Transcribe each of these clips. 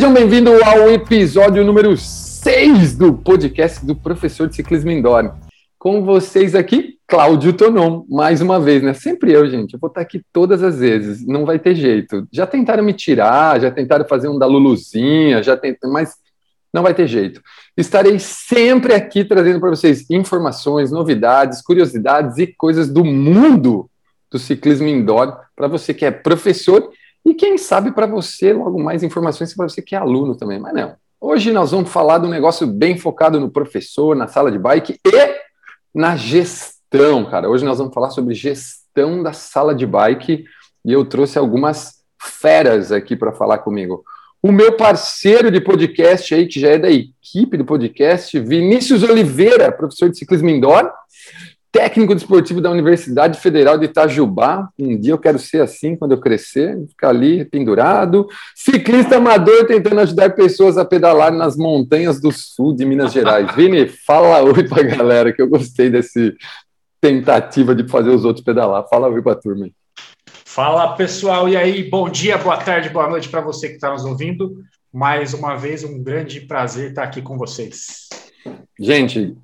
Sejam bem-vindos ao episódio número 6 do podcast do professor de ciclismo indoor. Com vocês aqui, Cláudio Tonon, mais uma vez, né? Sempre eu, gente. Eu vou estar aqui todas as vezes, não vai ter jeito. Já tentaram me tirar, já tentaram fazer um da Luluzinha, já tentaram, mas não vai ter jeito. Estarei sempre aqui trazendo para vocês informações, novidades, curiosidades e coisas do mundo do ciclismo indoor para você que é professor e quem sabe para você logo mais informações para você que é aluno também. Mas não. Hoje nós vamos falar de um negócio bem focado no professor, na sala de bike e na gestão, cara. Hoje nós vamos falar sobre gestão da sala de bike e eu trouxe algumas feras aqui para falar comigo. O meu parceiro de podcast aí, que já é da equipe do podcast, Vinícius Oliveira, professor de ciclismo indoor, técnico desportivo da Universidade Federal de Itajubá. Um dia eu quero ser assim quando eu crescer, ficar ali pendurado. Ciclista amador tentando ajudar pessoas a pedalar nas montanhas do sul de Minas Gerais. Vini, fala oi para a galera, que eu gostei desse tentativa de fazer os outros pedalar. Fala oi para a turma. Fala pessoal, e aí? Bom dia, boa tarde, boa noite para você que está nos ouvindo. Mais uma vez, um grande prazer estar aqui com vocês. Gente,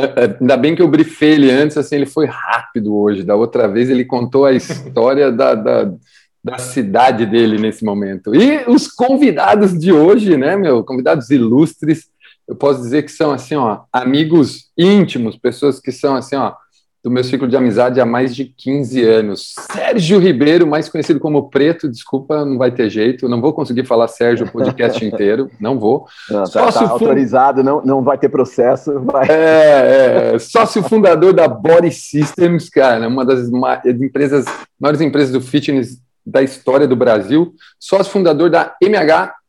ainda bem que eu brifei ele antes, assim, ele foi rápido hoje. Da outra vez ele contou a história da, da, da, cidade dele nesse momento. E os convidados de hoje, né, meu, convidados ilustres, eu posso dizer que são, assim, ó, amigos íntimos, pessoas que são, assim, ó, do meu ciclo de amizade há mais de 15 anos. Sérgio Ribeiro, mais conhecido como Preto, desculpa, não vai ter jeito, não vou conseguir falar Sérgio o podcast inteiro, não vou. Não, tá, sócio tá autorizado, não, não vai ter processo. Vai. É, é, sócio fundador da Body Systems, cara, uma das empresas, maiores empresas do fitness da história do Brasil, sócio fundador da MH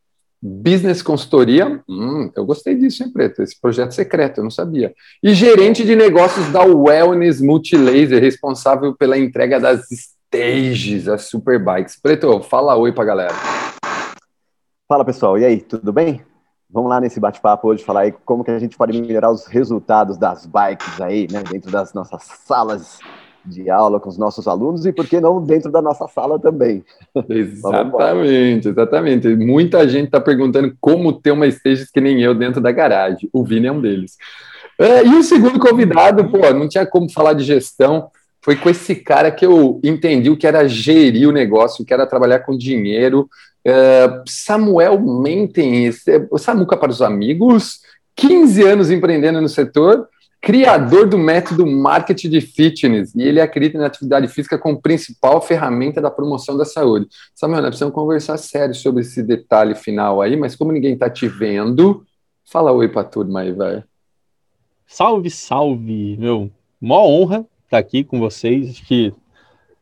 Business Consultoria, hum, eu gostei disso, hein, Preto? Esse projeto secreto, eu não sabia. E gerente de negócios da Wellness Multilaser, responsável pela entrega das stages, as superbikes. Preto, fala oi pra galera. Fala pessoal, e aí, tudo bem? Vamos lá nesse bate-papo hoje falar aí como que a gente pode melhorar os resultados das bikes aí, né, dentro das nossas salas de aula com os nossos alunos e por que não dentro da nossa sala também. Exatamente, exatamente. Muita gente está perguntando como ter uma stage que nem eu dentro da garagem. O Vini é um deles. É, e o segundo convidado, pô, não tinha como falar de gestão. Foi com esse cara que eu entendi o que era gerir o negócio, o que era trabalhar com dinheiro. É, Samuel Menten, o Samuca para os amigos, 15 anos empreendendo no setor criador do método marketing de fitness, e ele acredita na atividade física como principal ferramenta da promoção da saúde. Samuel, nós precisamos conversar sério sobre esse detalhe final aí, mas como ninguém está te vendo, fala oi para turma aí, vai. Salve, salve, meu. Mó honra estar tá aqui com vocês. Acho que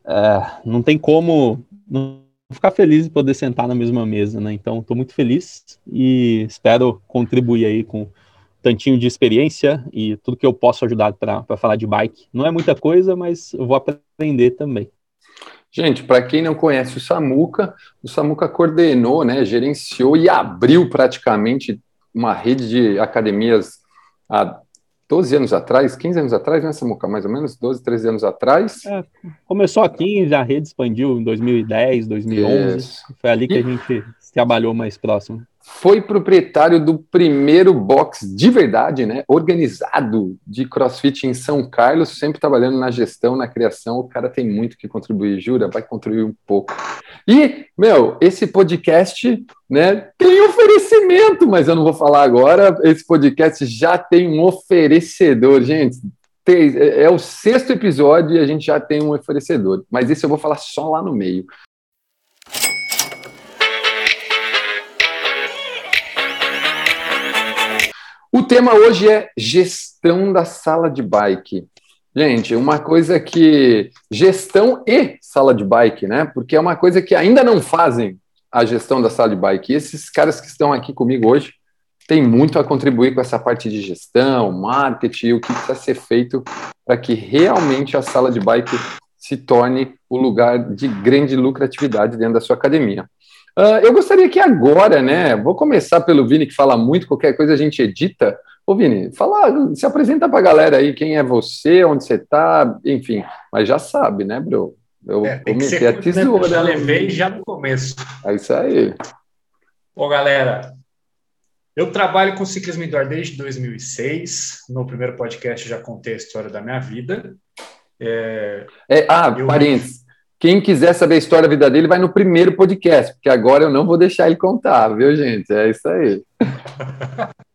é, não tem como não ficar feliz de poder sentar na mesma mesa, né? Então, estou muito feliz e espero contribuir aí com tantinho de experiência e tudo que eu posso ajudar para falar de bike. Não é muita coisa, mas eu vou aprender também. Gente, para quem não conhece o Samuca, o Samuca coordenou, né, gerenciou e abriu praticamente uma rede de academias há 12 anos atrás, 15 anos atrás, né, Samuca? Mais ou menos 12, 13 anos atrás. É, começou aqui, a rede expandiu em 2010, 2011. Isso. Foi ali que a gente trabalhou mais próximo foi proprietário do primeiro box de verdade, né, organizado de CrossFit em São Carlos, sempre trabalhando na gestão, na criação. O cara tem muito que contribuir, jura, vai contribuir um pouco. E, meu, esse podcast, né, tem oferecimento, mas eu não vou falar agora. Esse podcast já tem um oferecedor, gente. É, é o sexto episódio e a gente já tem um oferecedor, mas esse eu vou falar só lá no meio. O tema hoje é gestão da sala de bike. Gente, uma coisa que. Gestão e sala de bike, né? Porque é uma coisa que ainda não fazem a gestão da sala de bike. E esses caras que estão aqui comigo hoje têm muito a contribuir com essa parte de gestão, marketing, o que precisa ser feito para que realmente a sala de bike se torne o lugar de grande lucratividade dentro da sua academia. Uh, eu gostaria que agora, né? Vou começar pelo Vini, que fala muito, qualquer coisa a gente edita. Ô, Vini, fala, se apresenta para a galera aí quem é você, onde você está, enfim, mas já sabe, né, bro? Eu é, comecei a tesoura. Já levei já no começo. É isso aí. Bom, galera, eu trabalho com ciclismo indoor desde 2006. No primeiro podcast já contei a história da minha vida. É... É, ah, eu... parênteses. Quem quiser saber a história da vida dele, vai no primeiro podcast, porque agora eu não vou deixar ele contar, viu, gente? É isso aí.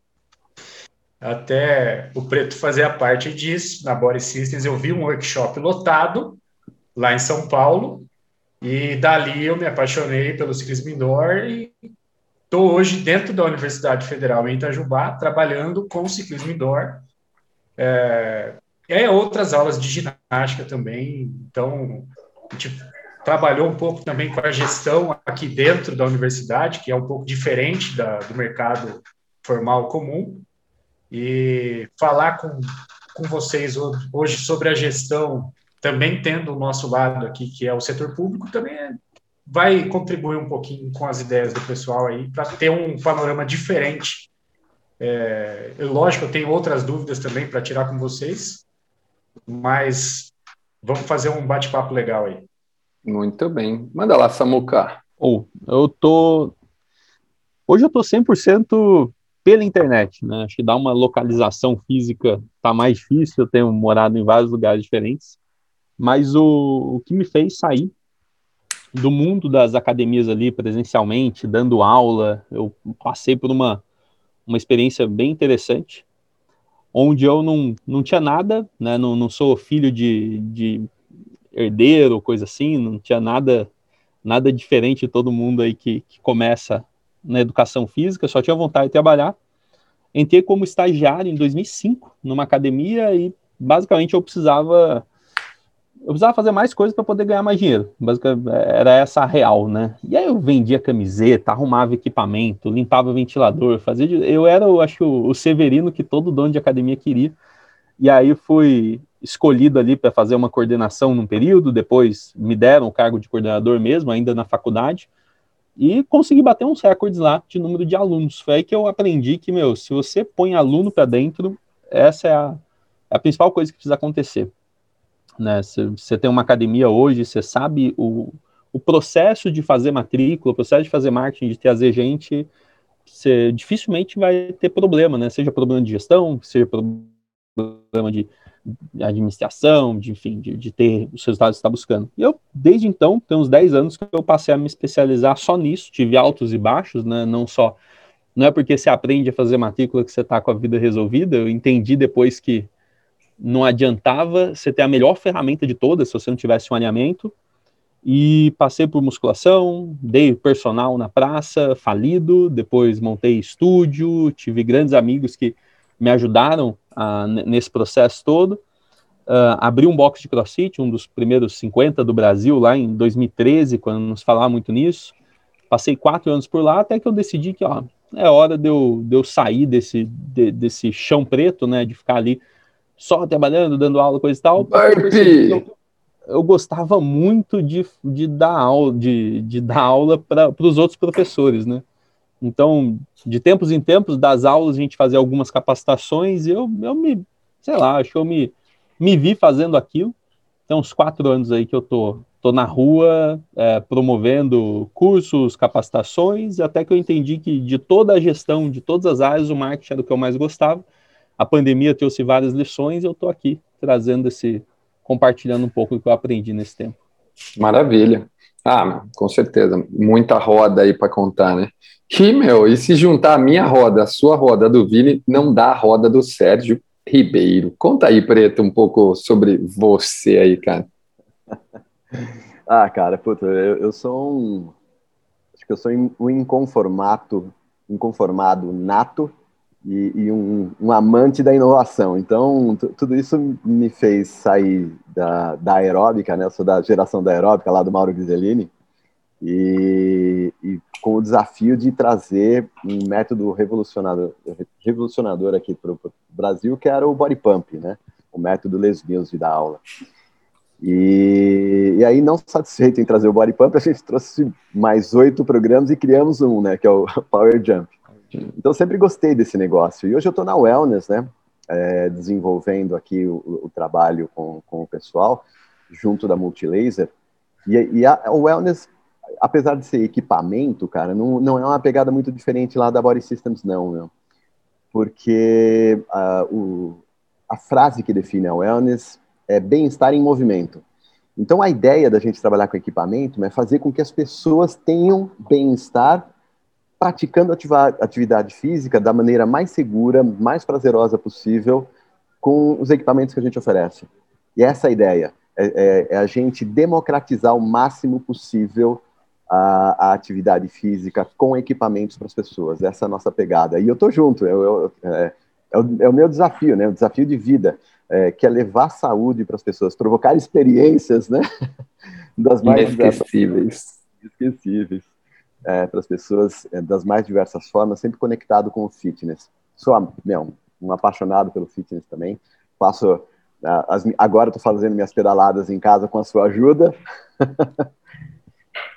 Até o Preto fazia parte disso. Na Body Systems, eu vi um workshop lotado lá em São Paulo. E dali eu me apaixonei pelo ciclismo indoor e estou hoje dentro da Universidade Federal em Itajubá, trabalhando com ciclismo indoor. É, é outras aulas de ginástica também. Então, a gente trabalhou um pouco também com a gestão aqui dentro da universidade, que é um pouco diferente da, do mercado formal comum. E falar com, com vocês hoje sobre a gestão, também tendo o nosso lado aqui, que é o setor público, também é, vai contribuir um pouquinho com as ideias do pessoal aí, para ter um panorama diferente. É, eu, lógico, eu tenho outras dúvidas também para tirar com vocês, mas vamos fazer um bate-papo legal aí. Muito bem. Manda lá, Samuca. Oh, eu tô. Hoje eu tô 100% pela internet, né? Acho que dar uma localização física tá mais difícil. Eu tenho morado em vários lugares diferentes, mas o, o que me fez sair do mundo das academias ali presencialmente, dando aula, eu passei por uma, uma experiência bem interessante, onde eu não, não tinha nada, né? Não, não sou filho de, de herdeiro, coisa assim, não tinha nada nada diferente de todo mundo aí que, que começa na educação física, só tinha vontade de trabalhar. Entrei como estagiário em 2005 numa academia e basicamente eu precisava eu precisava fazer mais coisas para poder ganhar mais dinheiro. Basicamente era essa a real, né? E aí eu vendia camiseta, arrumava equipamento, limpava ventilador, fazia eu era, eu acho, o Severino que todo dono de academia queria. E aí fui escolhido ali para fazer uma coordenação num período, depois me deram o cargo de coordenador mesmo, ainda na faculdade e consegui bater uns recordes lá de número de alunos. Foi aí que eu aprendi que, meu, se você põe aluno para dentro, essa é a, é a, principal coisa que precisa acontecer. Né? Você tem uma academia hoje, você sabe o, o processo de fazer matrícula, o processo de fazer marketing, de trazer gente, você dificilmente vai ter problema, né? Seja problema de gestão, seja problema de de administração, de, enfim, de, de, ter os resultados que está buscando. E eu, desde então, tem uns 10 anos que eu passei a me especializar só nisso, tive altos e baixos, né, não só, não é porque você aprende a fazer matrícula que você está com a vida resolvida, eu entendi depois que não adiantava você ter a melhor ferramenta de todas se você não tivesse um alinhamento, e passei por musculação, dei personal na praça, falido, depois montei estúdio, tive grandes amigos que me ajudaram uh, nesse processo todo. Uh, abri um box de CrossFit, um dos primeiros 50 do Brasil, lá em 2013, quando nos falava muito nisso. Passei quatro anos por lá, até que eu decidi que ó, é hora de eu, de eu sair desse, de, desse chão preto, né, de ficar ali só trabalhando, dando aula, coisa e tal. Eu, eu, gostava muito de, de dar aula, de, de dar aula para os outros professores, né? Então, de tempos em tempos, das aulas, a gente fazia algumas capacitações e eu, eu me, sei lá, acho que eu me, me vi fazendo aquilo. Tem uns quatro anos aí que eu tô, tô na rua é, promovendo cursos, capacitações, até que eu entendi que de toda a gestão, de todas as áreas, o marketing era o que eu mais gostava. A pandemia trouxe várias lições e eu estou aqui trazendo esse, compartilhando um pouco do que eu aprendi nesse tempo. Maravilha. Ah, com certeza. Muita roda aí para contar, né? Que, meu, e se juntar a minha roda, a sua roda do Vini, não dá a roda do Sérgio Ribeiro. Conta aí, Preto, um pouco sobre você aí, cara. ah, cara, puta, eu, eu sou um. Acho que eu sou um inconformato, inconformado nato e, e um, um, amante da inovação. Então, tudo isso me fez sair da, da aeróbica, né? Eu sou da geração da aeróbica, lá do Mauro Ghiseline, e, e, com o desafio de trazer um método revolucionador, revolucionador aqui para o Brasil, que era o body pump, né? O método Les Mills de dar aula. E, e, aí, não satisfeito em trazer o body pump, a gente trouxe mais oito programas e criamos um, né? Que é o Power Jump. Então, sempre gostei desse negócio. E hoje eu estou na Wellness, né? É, desenvolvendo aqui o, o trabalho com, com, o pessoal, junto da Multilaser. E, e a, a Wellness apesar de ser equipamento, cara, não, não é uma pegada muito diferente lá da Body Systems, não. Porque uh, o, a frase que define a wellness é bem-estar em movimento. Então, a ideia da gente trabalhar com equipamento é fazer com que as pessoas tenham bem-estar praticando atividade física da maneira mais segura, mais prazerosa possível, com os equipamentos que a gente oferece. E essa é a ideia, é, é, é a gente democratizar o máximo possível a, a, atividade física com equipamentos para as pessoas. Essa é a nossa pegada. E eu tô junto, eu, eu, é, é, o, é, o, meu desafio, né? O desafio de vida, é, que é levar saúde para as pessoas, provocar experiências, né? Das mais inesquecíveis. Inesquecíveis. É, para as pessoas é, das mais diversas formas, sempre conectado com o fitness. Sou meu, um apaixonado pelo fitness também. Faço as, agora estou fazendo minhas pedaladas em casa com a sua ajuda.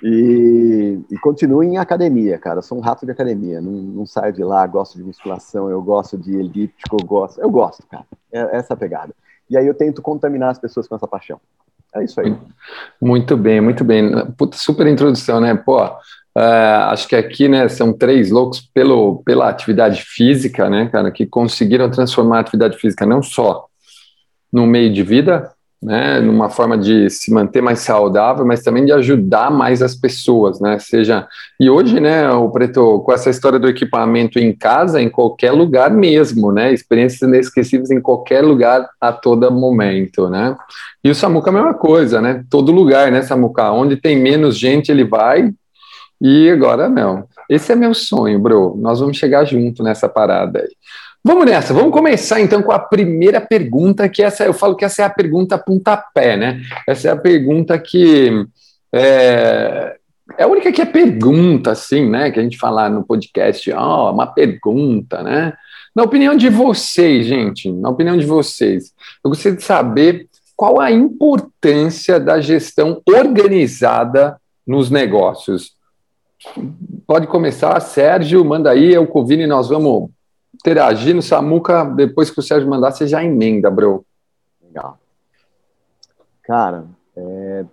E, e continuo em academia, cara. Sou um rato de academia. Não, não saio de lá, gosto de musculação, eu gosto de elíptico, eu gosto. Eu gosto, cara. É essa a pegada. E aí eu tento contaminar as pessoas com essa paixão. É isso aí. Muito bem, muito bem. Puta, super introdução, né? Pô, uh, acho que aqui, né, são três loucos pelo, pela atividade física, né, cara, que conseguiram transformar a atividade física não só no meio de vida, né, numa forma de se manter mais saudável, mas também de ajudar mais as pessoas, né, seja, e hoje, né, o Preto, com essa história do equipamento em casa, em qualquer lugar mesmo, né, experiências inesquecíveis em qualquer lugar, a todo momento, né, e o Samuca é a mesma coisa, né, todo lugar, né, Samuca, onde tem menos gente ele vai, e agora não, esse é meu sonho, bro, nós vamos chegar junto nessa parada aí. Vamos nessa, vamos começar então com a primeira pergunta, que essa eu falo que essa é a pergunta pontapé, né? Essa é a pergunta que é, é a única que é pergunta, assim, né? Que a gente fala no podcast, ó, oh, uma pergunta, né? Na opinião de vocês, gente, na opinião de vocês, eu gostaria de saber qual a importância da gestão organizada nos negócios. Pode começar, Sérgio, manda aí, eu com o Vini, nós vamos interagir no Samuca, depois que o Sérgio mandar, você já emenda, bro. Legal. Cara, é...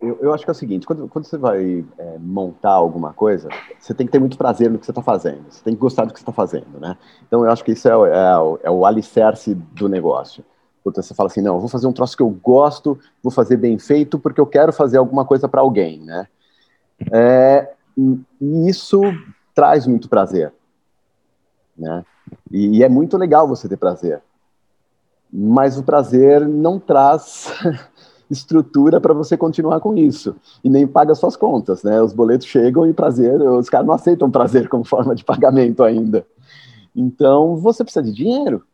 eu, eu acho que é o seguinte, quando, quando você vai é, montar alguma coisa, você tem que ter muito prazer no que você está fazendo, você tem que gostar do que você está fazendo, né? Então eu acho que isso é, é, o, é o alicerce do negócio. Puta, você fala assim, não, vou fazer um troço que eu gosto, vou fazer bem feito porque eu quero fazer alguma coisa para alguém, né? É, e isso traz muito prazer né? E, e é muito legal você ter prazer, mas o prazer não traz estrutura para você continuar com isso e nem paga suas contas, né? Os boletos chegam e prazer, os caras não aceitam prazer como forma de pagamento ainda. Então você precisa de dinheiro,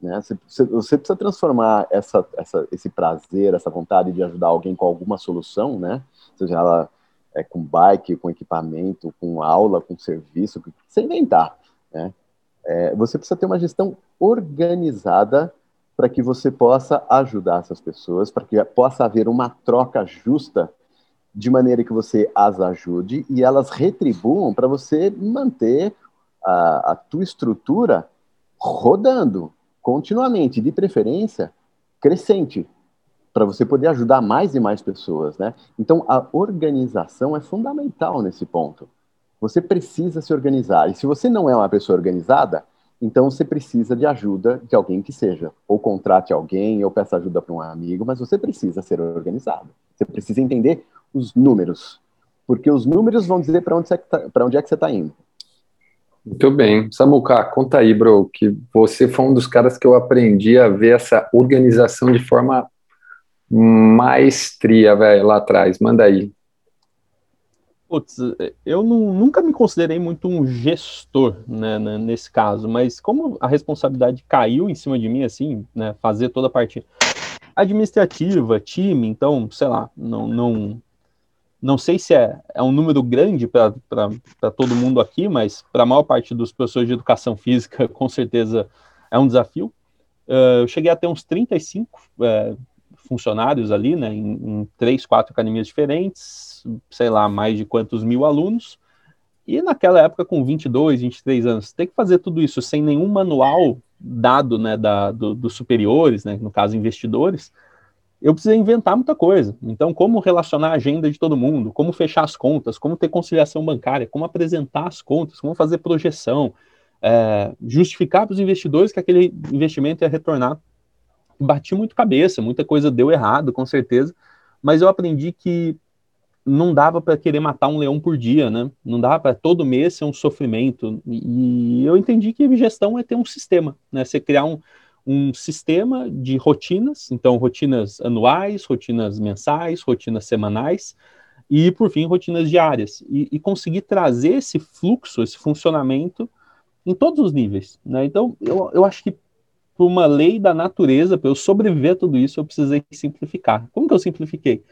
né? Você, você precisa transformar essa, essa, esse prazer, essa vontade de ajudar alguém com alguma solução, né? Seja ela é, com bike, com equipamento, com aula, com serviço, você inventar. Né? É, você precisa ter uma gestão organizada para que você possa ajudar essas pessoas, para que possa haver uma troca justa, de maneira que você as ajude e elas retribuam para você manter a, a tua estrutura rodando continuamente, de preferência crescente, para você poder ajudar mais e mais pessoas, né? Então a organização é fundamental nesse ponto. Você precisa se organizar. E se você não é uma pessoa organizada, então você precisa de ajuda de alguém que seja. Ou contrate alguém, ou peça ajuda para um amigo, mas você precisa ser organizado. Você precisa entender os números. Porque os números vão dizer para onde, tá, onde é que você está indo. Muito bem. Samuca, conta aí, bro, que você foi um dos caras que eu aprendi a ver essa organização de forma maestria, velho, lá atrás. Manda aí. Putz, eu não, nunca me considerei muito um gestor, né, né, nesse caso, mas como a responsabilidade caiu em cima de mim, assim, né, fazer toda a parte administrativa, time, então, sei lá, não, não, não sei se é, é um número grande para todo mundo aqui, mas para a maior parte dos professores de educação física, com certeza é um desafio. Uh, eu cheguei a ter uns 35 uh, funcionários ali, né, em, em três, quatro academias diferentes, sei lá, mais de quantos mil alunos. E naquela época, com 22, 23 anos, ter que fazer tudo isso sem nenhum manual dado, né, da, do, dos superiores, né, no caso, investidores, eu precisei inventar muita coisa. Então, como relacionar a agenda de todo mundo, como fechar as contas, como ter conciliação bancária, como apresentar as contas, como fazer projeção, é, justificar para os investidores que aquele investimento ia retornar. Bati muito cabeça, muita coisa deu errado, com certeza, mas eu aprendi que não dava para querer matar um leão por dia, né? Não dava para todo mês ser um sofrimento. E eu entendi que gestão é ter um sistema, né? Você criar um, um sistema de rotinas, então rotinas anuais, rotinas mensais, rotinas semanais e, por fim, rotinas diárias. E, e conseguir trazer esse fluxo, esse funcionamento em todos os níveis. Né? Então, eu, eu acho que por uma lei da natureza, para eu sobreviver a tudo isso, eu precisei simplificar. Como que eu simplifiquei?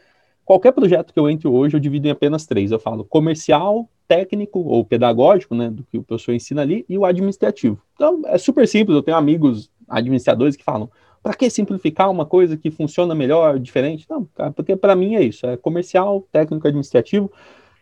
Qualquer projeto que eu entre hoje, eu divido em apenas três. Eu falo comercial, técnico ou pedagógico, né, do que o professor ensina ali, e o administrativo. Então, é super simples. Eu tenho amigos administradores que falam: para que simplificar uma coisa que funciona melhor, diferente? Não, porque para mim é isso: é comercial, técnico, administrativo.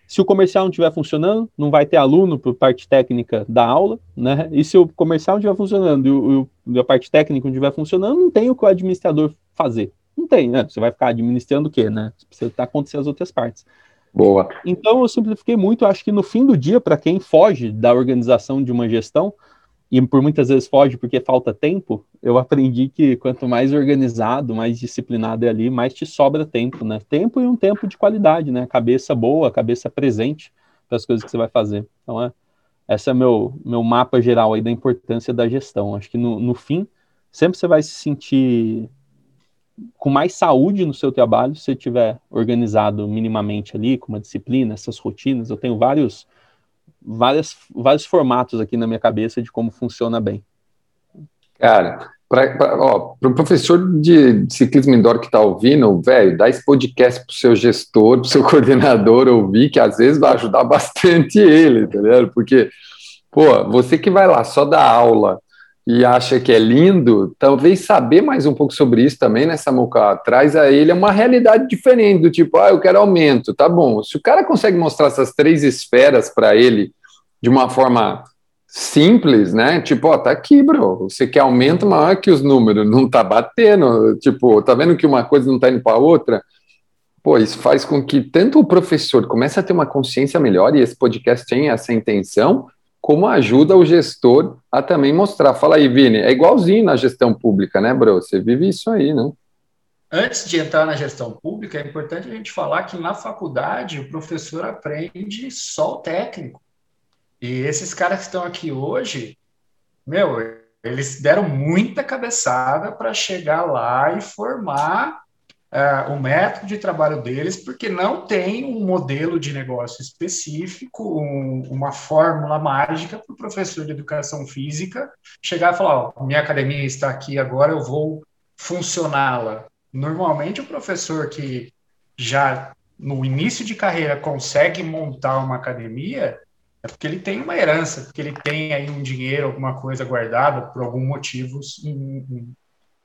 Se o comercial não estiver funcionando, não vai ter aluno para parte técnica da aula, né? E se o comercial não estiver funcionando e, o, e a parte técnica não estiver funcionando, não tem o que o administrador fazer. Não tem, né? Você vai ficar administrando o quê, né? Precisa estar acontecendo as outras partes. Boa. Então eu simplifiquei muito. Acho que no fim do dia, para quem foge da organização de uma gestão, e por muitas vezes foge porque falta tempo, eu aprendi que quanto mais organizado, mais disciplinado é ali, mais te sobra tempo, né? Tempo e um tempo de qualidade, né? Cabeça boa, cabeça presente para as coisas que você vai fazer. Então, é, esse é meu, meu mapa geral aí da importância da gestão. Acho que no, no fim, sempre você vai se sentir com mais saúde no seu trabalho se você tiver organizado minimamente ali, com uma disciplina, essas rotinas. Eu tenho vários várias, vários formatos aqui na minha cabeça de como funciona bem. Cara, para o pro professor de ciclismo indoor que está ouvindo, velho, dá esse podcast pro seu gestor, pro seu coordenador ouvir, que às vezes vai ajudar bastante ele, entendeu? Porque, pô, você que vai lá só dar aula e acha que é lindo, talvez saber mais um pouco sobre isso também, né, Samuca? Traz a ele uma realidade diferente, do tipo, ah, eu quero aumento, tá bom. Se o cara consegue mostrar essas três esferas para ele de uma forma simples, né? Tipo, ó, tá aqui, bro. Você quer aumento maior que os números, não tá batendo. Tipo, tá vendo que uma coisa não tá indo para outra? Pô, isso faz com que tanto o professor comece a ter uma consciência melhor, e esse podcast tem essa intenção, como ajuda o gestor a também mostrar. Fala aí, Vini, é igualzinho na gestão pública, né, bro? Você vive isso aí, né? Antes de entrar na gestão pública, é importante a gente falar que na faculdade o professor aprende só o técnico. E esses caras que estão aqui hoje, meu, eles deram muita cabeçada para chegar lá e formar uh, o método de trabalho deles, porque não tem um modelo de negócio específico, um, uma fórmula mágica para o professor de educação física chegar e falar: ó, minha academia está aqui agora, eu vou funcioná-la. Normalmente, o professor que já no início de carreira consegue montar uma academia é porque ele tem uma herança, porque ele tem aí um dinheiro, alguma coisa guardada por algum motivo,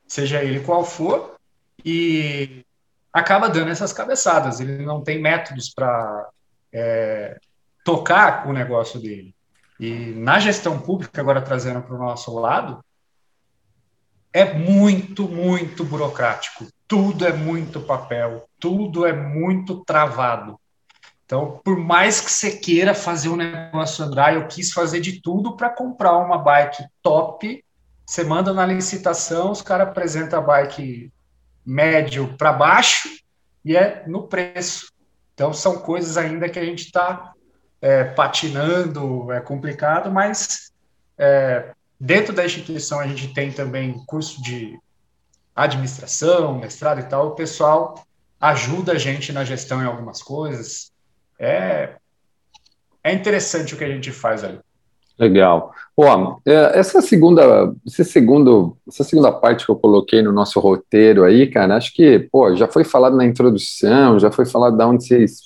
seja ele qual for, e acaba dando essas cabeçadas. Ele não tem métodos para é, tocar o negócio dele. E na gestão pública, agora trazendo para o nosso lado, é muito, muito burocrático. Tudo é muito papel, tudo é muito travado. Então, por mais que você queira fazer um negócio andar, eu quis fazer de tudo para comprar uma bike top. Você manda na licitação, os caras apresentam a bike médio para baixo e é no preço. Então, são coisas ainda que a gente está é, patinando, é complicado, mas é, dentro da instituição a gente tem também curso de administração, mestrado e tal. O pessoal ajuda a gente na gestão em algumas coisas. É, é interessante o que a gente faz ali. Legal. Ó, é, essa segunda, esse segundo, essa segunda parte que eu coloquei no nosso roteiro aí, cara, acho que, pô, já foi falado na introdução, já foi falado de onde vocês,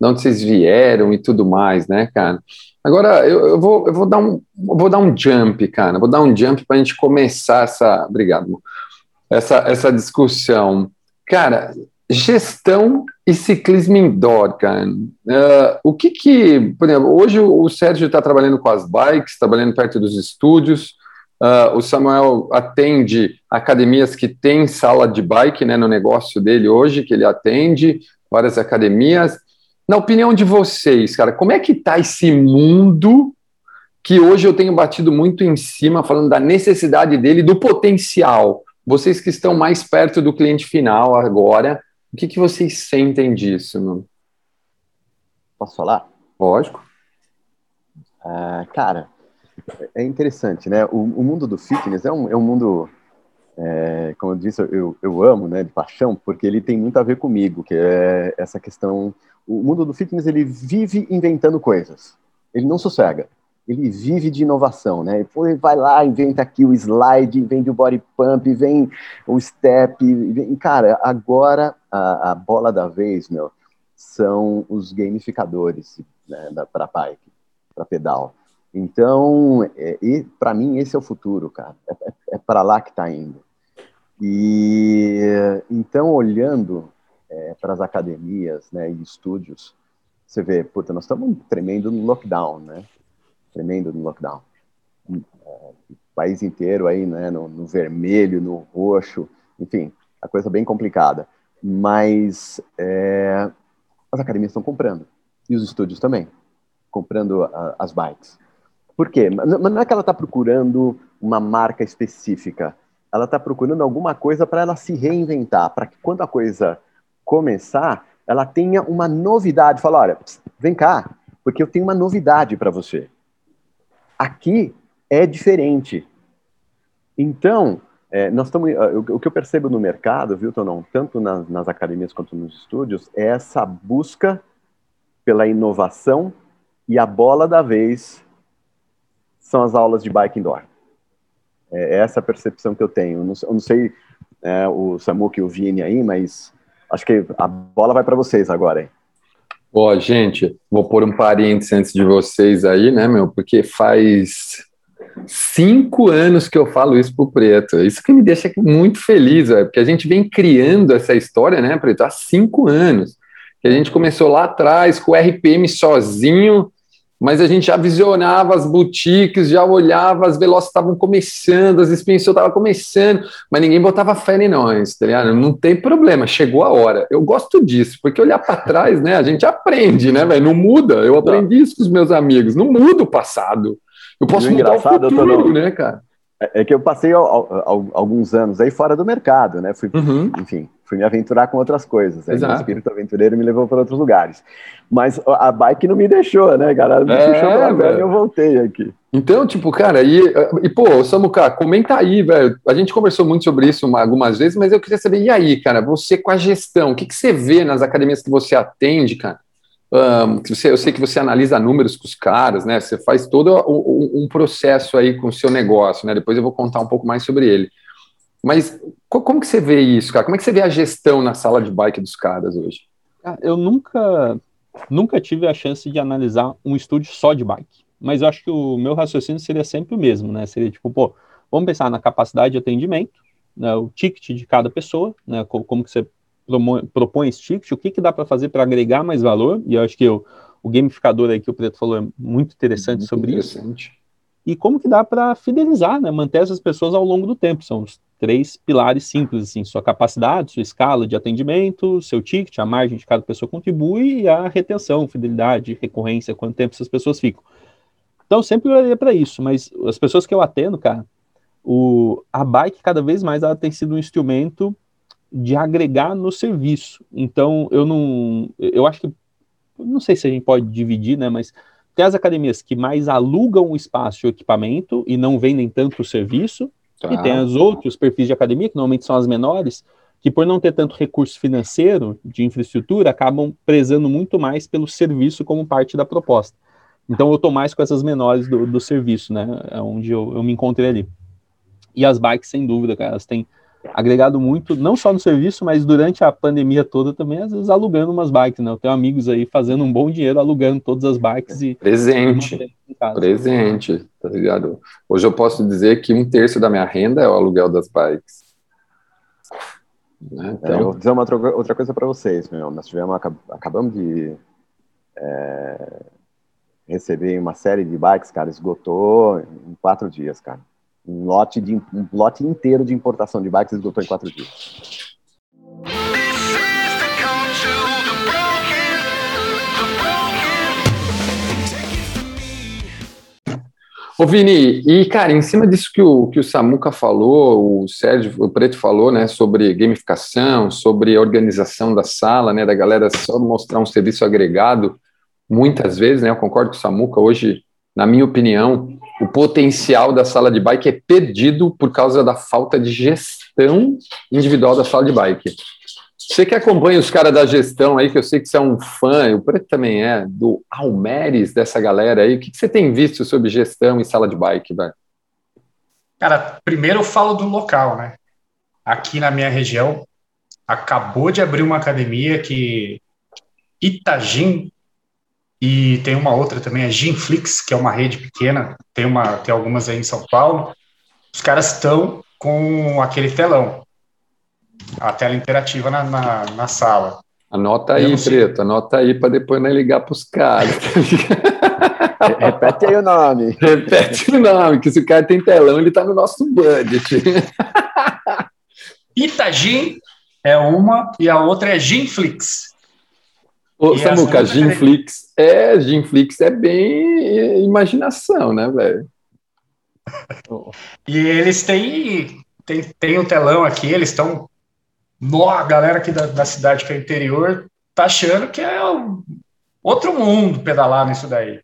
de onde vocês vieram e tudo mais, né, cara? Agora eu, eu vou, eu vou dar um, vou dar um jump, cara, vou dar um jump para a gente começar essa, obrigado, essa, essa discussão. Cara, Gestão e ciclismo indoor, cara. Uh, o que que, por exemplo, hoje o Sérgio está trabalhando com as bikes, trabalhando perto dos estúdios. Uh, o Samuel atende academias que têm sala de bike né, no negócio dele hoje, que ele atende, várias academias. Na opinião de vocês, cara, como é que está esse mundo que hoje eu tenho batido muito em cima, falando da necessidade dele, do potencial? Vocês que estão mais perto do cliente final agora, o que, que vocês sentem disso? Mano? Posso falar? Lógico. Uh, cara, é interessante, né? O, o, mundo do fitness é um, é um mundo, é, como eu disse, eu, eu amo, né, de paixão, porque ele tem muito a ver comigo, que é essa questão. O mundo do fitness ele vive inventando coisas. Ele não sossega. Ele vive de inovação, né? Ele vai lá, inventa aqui o slide, vem o body pump, vem o step. Vem... Cara, agora a, a bola da vez, meu, são os gamificadores né, para bike, para pedal. Então, é, para mim, esse é o futuro, cara. É, é, é para lá que está indo. E então, olhando é, para as academias né, e estúdios, você vê, puta, nós estamos tremendo no lockdown, né? Tremendo no lockdown. O país inteiro aí, né, no, no vermelho, no roxo, enfim, a coisa bem complicada. Mas é, as academias estão comprando. E os estúdios também, comprando a, as bikes. Por quê? Mas não é que ela está procurando uma marca específica. Ela está procurando alguma coisa para ela se reinventar, para que quando a coisa começar, ela tenha uma novidade. Fala, olha, vem cá, porque eu tenho uma novidade para você. Aqui é diferente. Então, é, nós estamos, o, que eu percebo no mercado, viu, Tonão, tanto nas, nas academias quanto nos estúdios, é essa busca pela inovação e a bola da vez são as aulas de bike indoor. É essa a percepção que eu tenho. Eu não, eu não sei é, o Samuque e o Vini aí, mas acho que a bola vai para vocês agora. Hein? Ó, oh, gente, vou pôr um parênteses antes de vocês aí, né, meu? Porque faz cinco anos que eu falo isso pro Preto. Isso que me deixa muito feliz, véio, porque a gente vem criando essa história, né, Preto, há cinco anos. Que a gente começou lá atrás com o RPM sozinho, mas a gente já visionava as boutiques, já olhava, as velozes estavam começando, as expansões estavam começando, mas ninguém botava fé em nós, tá ligado? Não tem problema, chegou a hora. Eu gosto disso, porque olhar para trás, né, a gente aprende, né, velho? Não muda. Eu aprendi isso com os meus amigos, não muda o passado. Eu posso mudar o futuro, né, cara? É, é que eu passei alguns anos aí fora do mercado, né? Fui, uhum. enfim, fui me aventurar com outras coisas. Né? O espírito aventureiro me levou para outros lugares. Mas a bike não me deixou, né, cara? Me é, puxou pra velho, e eu voltei aqui. Então, tipo, cara, e, e pô, Samuca, comenta aí, velho. A gente conversou muito sobre isso algumas vezes, mas eu queria saber, e aí, cara, você com a gestão, o que, que você vê nas academias que você atende, cara? Um, você, eu sei que você analisa números com os caras, né? Você faz todo um, um processo aí com o seu negócio, né? Depois eu vou contar um pouco mais sobre ele. Mas como que você vê isso, cara? Como é que você vê a gestão na sala de bike dos caras hoje? Eu nunca, nunca tive a chance de analisar um estúdio só de bike. Mas eu acho que o meu raciocínio seria sempre o mesmo, né? Seria tipo, pô, vamos pensar na capacidade de atendimento, né, o ticket de cada pessoa, né? Como que você propõe esse ticket, o que, que dá para fazer para agregar mais valor, e eu acho que o, o gamificador aí que o Preto falou é muito interessante muito sobre interessante. isso. E como que dá para fidelizar, né, manter essas pessoas ao longo do tempo, são os três pilares simples, assim, sua capacidade, sua escala de atendimento, seu ticket, a margem de cada pessoa contribui e a retenção, fidelidade, recorrência, quanto tempo essas pessoas ficam. Então, sempre olharia para isso, mas as pessoas que eu atendo, cara, o, a bike cada vez mais ela tem sido um instrumento de agregar no serviço. Então, eu não. Eu acho que. Não sei se a gente pode dividir, né? Mas tem as academias que mais alugam o espaço e o equipamento e não vendem tanto o serviço. Tá. E tem os outros perfis de academia, que normalmente são as menores, que por não ter tanto recurso financeiro de infraestrutura, acabam prezando muito mais pelo serviço como parte da proposta. Então eu estou mais com essas menores do, do serviço, né? É onde eu, eu me encontrei ali. E as bikes, sem dúvida, cara, elas têm agregado muito, não só no serviço, mas durante a pandemia toda também, às vezes alugando umas bikes, né? Eu tenho amigos aí fazendo um bom dinheiro alugando todas as bikes e. Presente. Presente, tá ligado? Hoje eu posso dizer que um terço da minha renda é o aluguel das bikes. Né? Então... É, eu vou dizer uma outra, outra coisa para vocês, meu. Nós tivemos, acabamos de é, receber uma série de bikes, cara, esgotou em quatro dias, cara. Um lote, de, um lote inteiro de importação de bikes esgotou em quatro dias. Ô Vini, e cara, em cima disso que o, que o Samuca falou, o Sérgio, o Preto falou, né, sobre gamificação, sobre organização da sala, né, da galera só mostrar um serviço agregado, muitas vezes, né, eu concordo com o Samuca, hoje, na minha opinião, o potencial da sala de bike é perdido por causa da falta de gestão individual da sala de bike. Você que acompanha os caras da gestão aí, que eu sei que você é um fã, o Preto também é, do Almeres, dessa galera aí, o que, você tem visto sobre gestão e sala de bike, velho? Cara, primeiro eu falo do local, né? Aqui na minha região, acabou de abrir uma academia que Itagim e tem uma outra também, a Ginflix, que é uma rede pequena, tem, uma, tem algumas aí em São Paulo. Os caras estão com aquele telão a tela interativa na, na, na sala. Anota aí, Preto, anota aí para depois não ligar para os caras. Repete aí o nome. Repete o nome, que se o cara tem telão, ele está no nosso budget. Itagim é uma e a outra é Ginflix. Ô, Samuca, Ginflix é, Ginflix é bem imaginação, né, velho? e eles têm, têm, têm o telão aqui, eles estão a galera aqui da, da, cidade que é interior tá achando que é outro mundo pedalar nisso daí.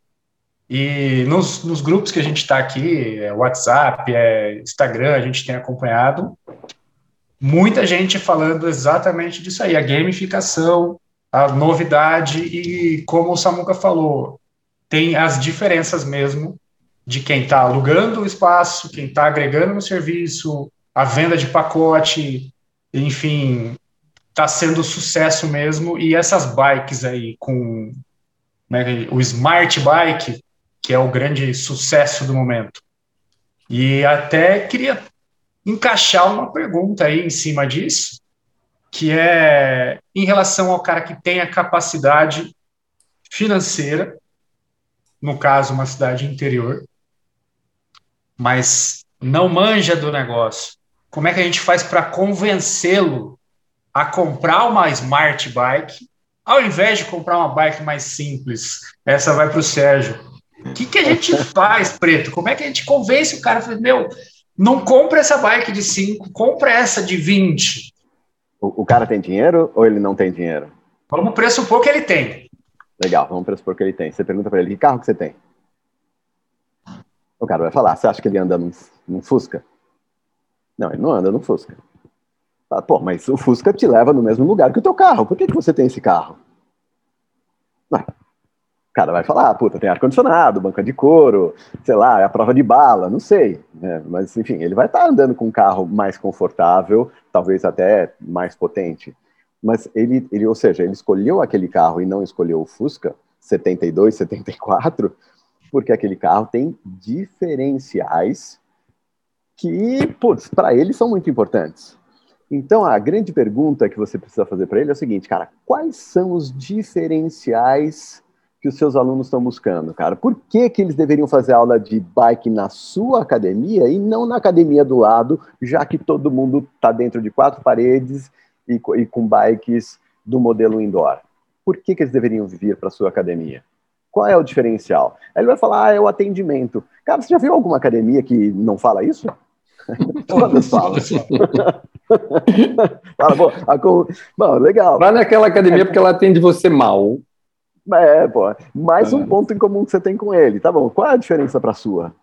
E nos, nos grupos que a gente está aqui, é WhatsApp, é Instagram, a gente tem acompanhado muita gente falando exatamente disso aí, a gamificação, a novidade e como o Samuca falou, tem as diferenças mesmo de quem está alugando o espaço, quem está agregando no serviço, a venda de pacote, enfim, está sendo sucesso mesmo. E essas bikes aí com né, o Smart Bike, que é o grande sucesso do momento. E até queria encaixar uma pergunta aí em cima disso, que é em relação ao cara que tem a capacidade financeira, no caso, uma cidade interior, mas não manja do negócio, como é que a gente faz para convencê-lo a comprar uma smart bike, ao invés de comprar uma bike mais simples? Essa vai para o Sérgio. O que, que a gente faz, Preto? Como é que a gente convence o cara? Meu, não compra essa bike de 5, compra essa de 20. O, o, cara tem dinheiro ou ele não tem dinheiro? Vamos pressupor que ele tem. Legal, vamos pressupor que ele tem. Você pergunta para ele, que carro que você tem? O cara vai falar, você acha que ele anda num, num Fusca? Não, ele não anda no Fusca. Pô, mas o Fusca te leva no mesmo lugar que o teu carro. Por que, que você tem esse carro? O cara vai falar, ah, puta, tem ar-condicionado, banca de couro, sei lá, é a prova de bala, não sei. Né? Mas, enfim, ele vai estar tá andando com um carro mais confortável, talvez até mais potente. Mas ele, ele, ou seja, ele escolheu aquele carro e não escolheu o Fusca 72, 74, porque aquele carro tem diferenciais que, putz, para ele são muito importantes. Então, a grande pergunta que você precisa fazer para ele é o seguinte, cara: quais são os diferenciais que os seus alunos estão buscando, cara? Por que, que eles deveriam fazer aula de bike na sua academia e não na academia do lado, já que todo mundo está dentro de quatro paredes e, e, com bikes do modelo indoor? Por que, que eles deveriam vir para a sua academia? Qual é o diferencial? Aí ele vai falar, ah, é o atendimento. Cara, você já viu alguma academia que não fala isso? Todas falam. Fala, bom, a, bom, legal. Vai naquela academia porque ela atende você mal. É, pô. Mais é. um ponto em comum que você tem com ele. Tá bom, qual é a diferença para a sua?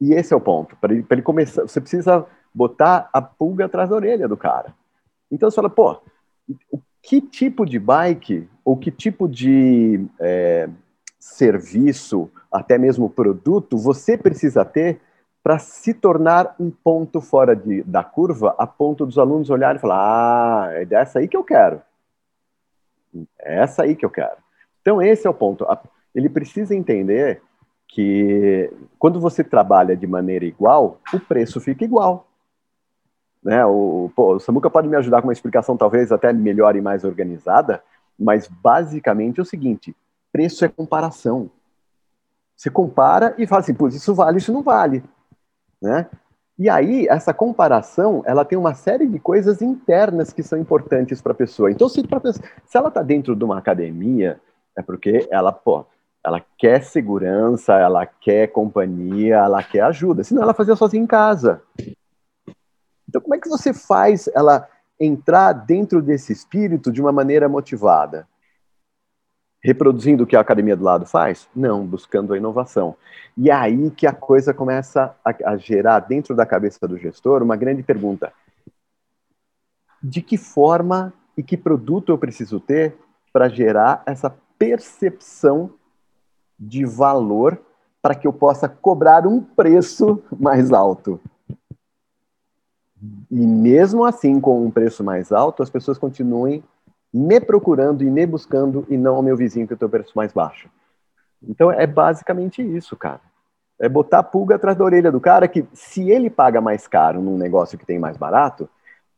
E esse é o ponto. Para ele, ele começar, você precisa botar a pulga atrás da orelha do cara. Então você fala, pô, que tipo de bike ou que tipo de é, serviço, até mesmo produto, você precisa ter para se tornar um ponto fora de, da curva, a ponto dos alunos olharem e falar: ah, é dessa aí que eu quero. É essa aí que eu quero. Então, esse é o ponto. Ele precisa entender que quando você trabalha de maneira igual, o preço fica igual. Né? O, pô, o Samuca pode me ajudar com uma explicação talvez até melhor e mais organizada, mas basicamente é o seguinte: preço é comparação. Você compara e fala assim, isso vale, isso não vale. Né? E aí, essa comparação, ela tem uma série de coisas internas que são importantes para a pessoa. Então, se, se ela está dentro de uma academia, é porque ela, pô, ela quer segurança, ela quer companhia, ela quer ajuda. Senão ela fazia sozinha em casa. Então, como é que você faz ela entrar dentro desse espírito de uma maneira motivada? reproduzindo o que a academia do lado faz? Não, buscando a inovação. E é aí que a coisa começa a, a gerar dentro da cabeça do gestor uma grande pergunta: de que forma e que produto eu preciso ter para gerar essa percepção de valor para que eu possa cobrar um preço mais alto? E mesmo assim, com um preço mais alto, as pessoas continuem me procurando e me buscando e não ao meu vizinho que eu tenho preço mais baixo. Então é basicamente isso, cara. É botar a pulga atrás da orelha do cara que, se ele paga mais caro num negócio que tem mais barato,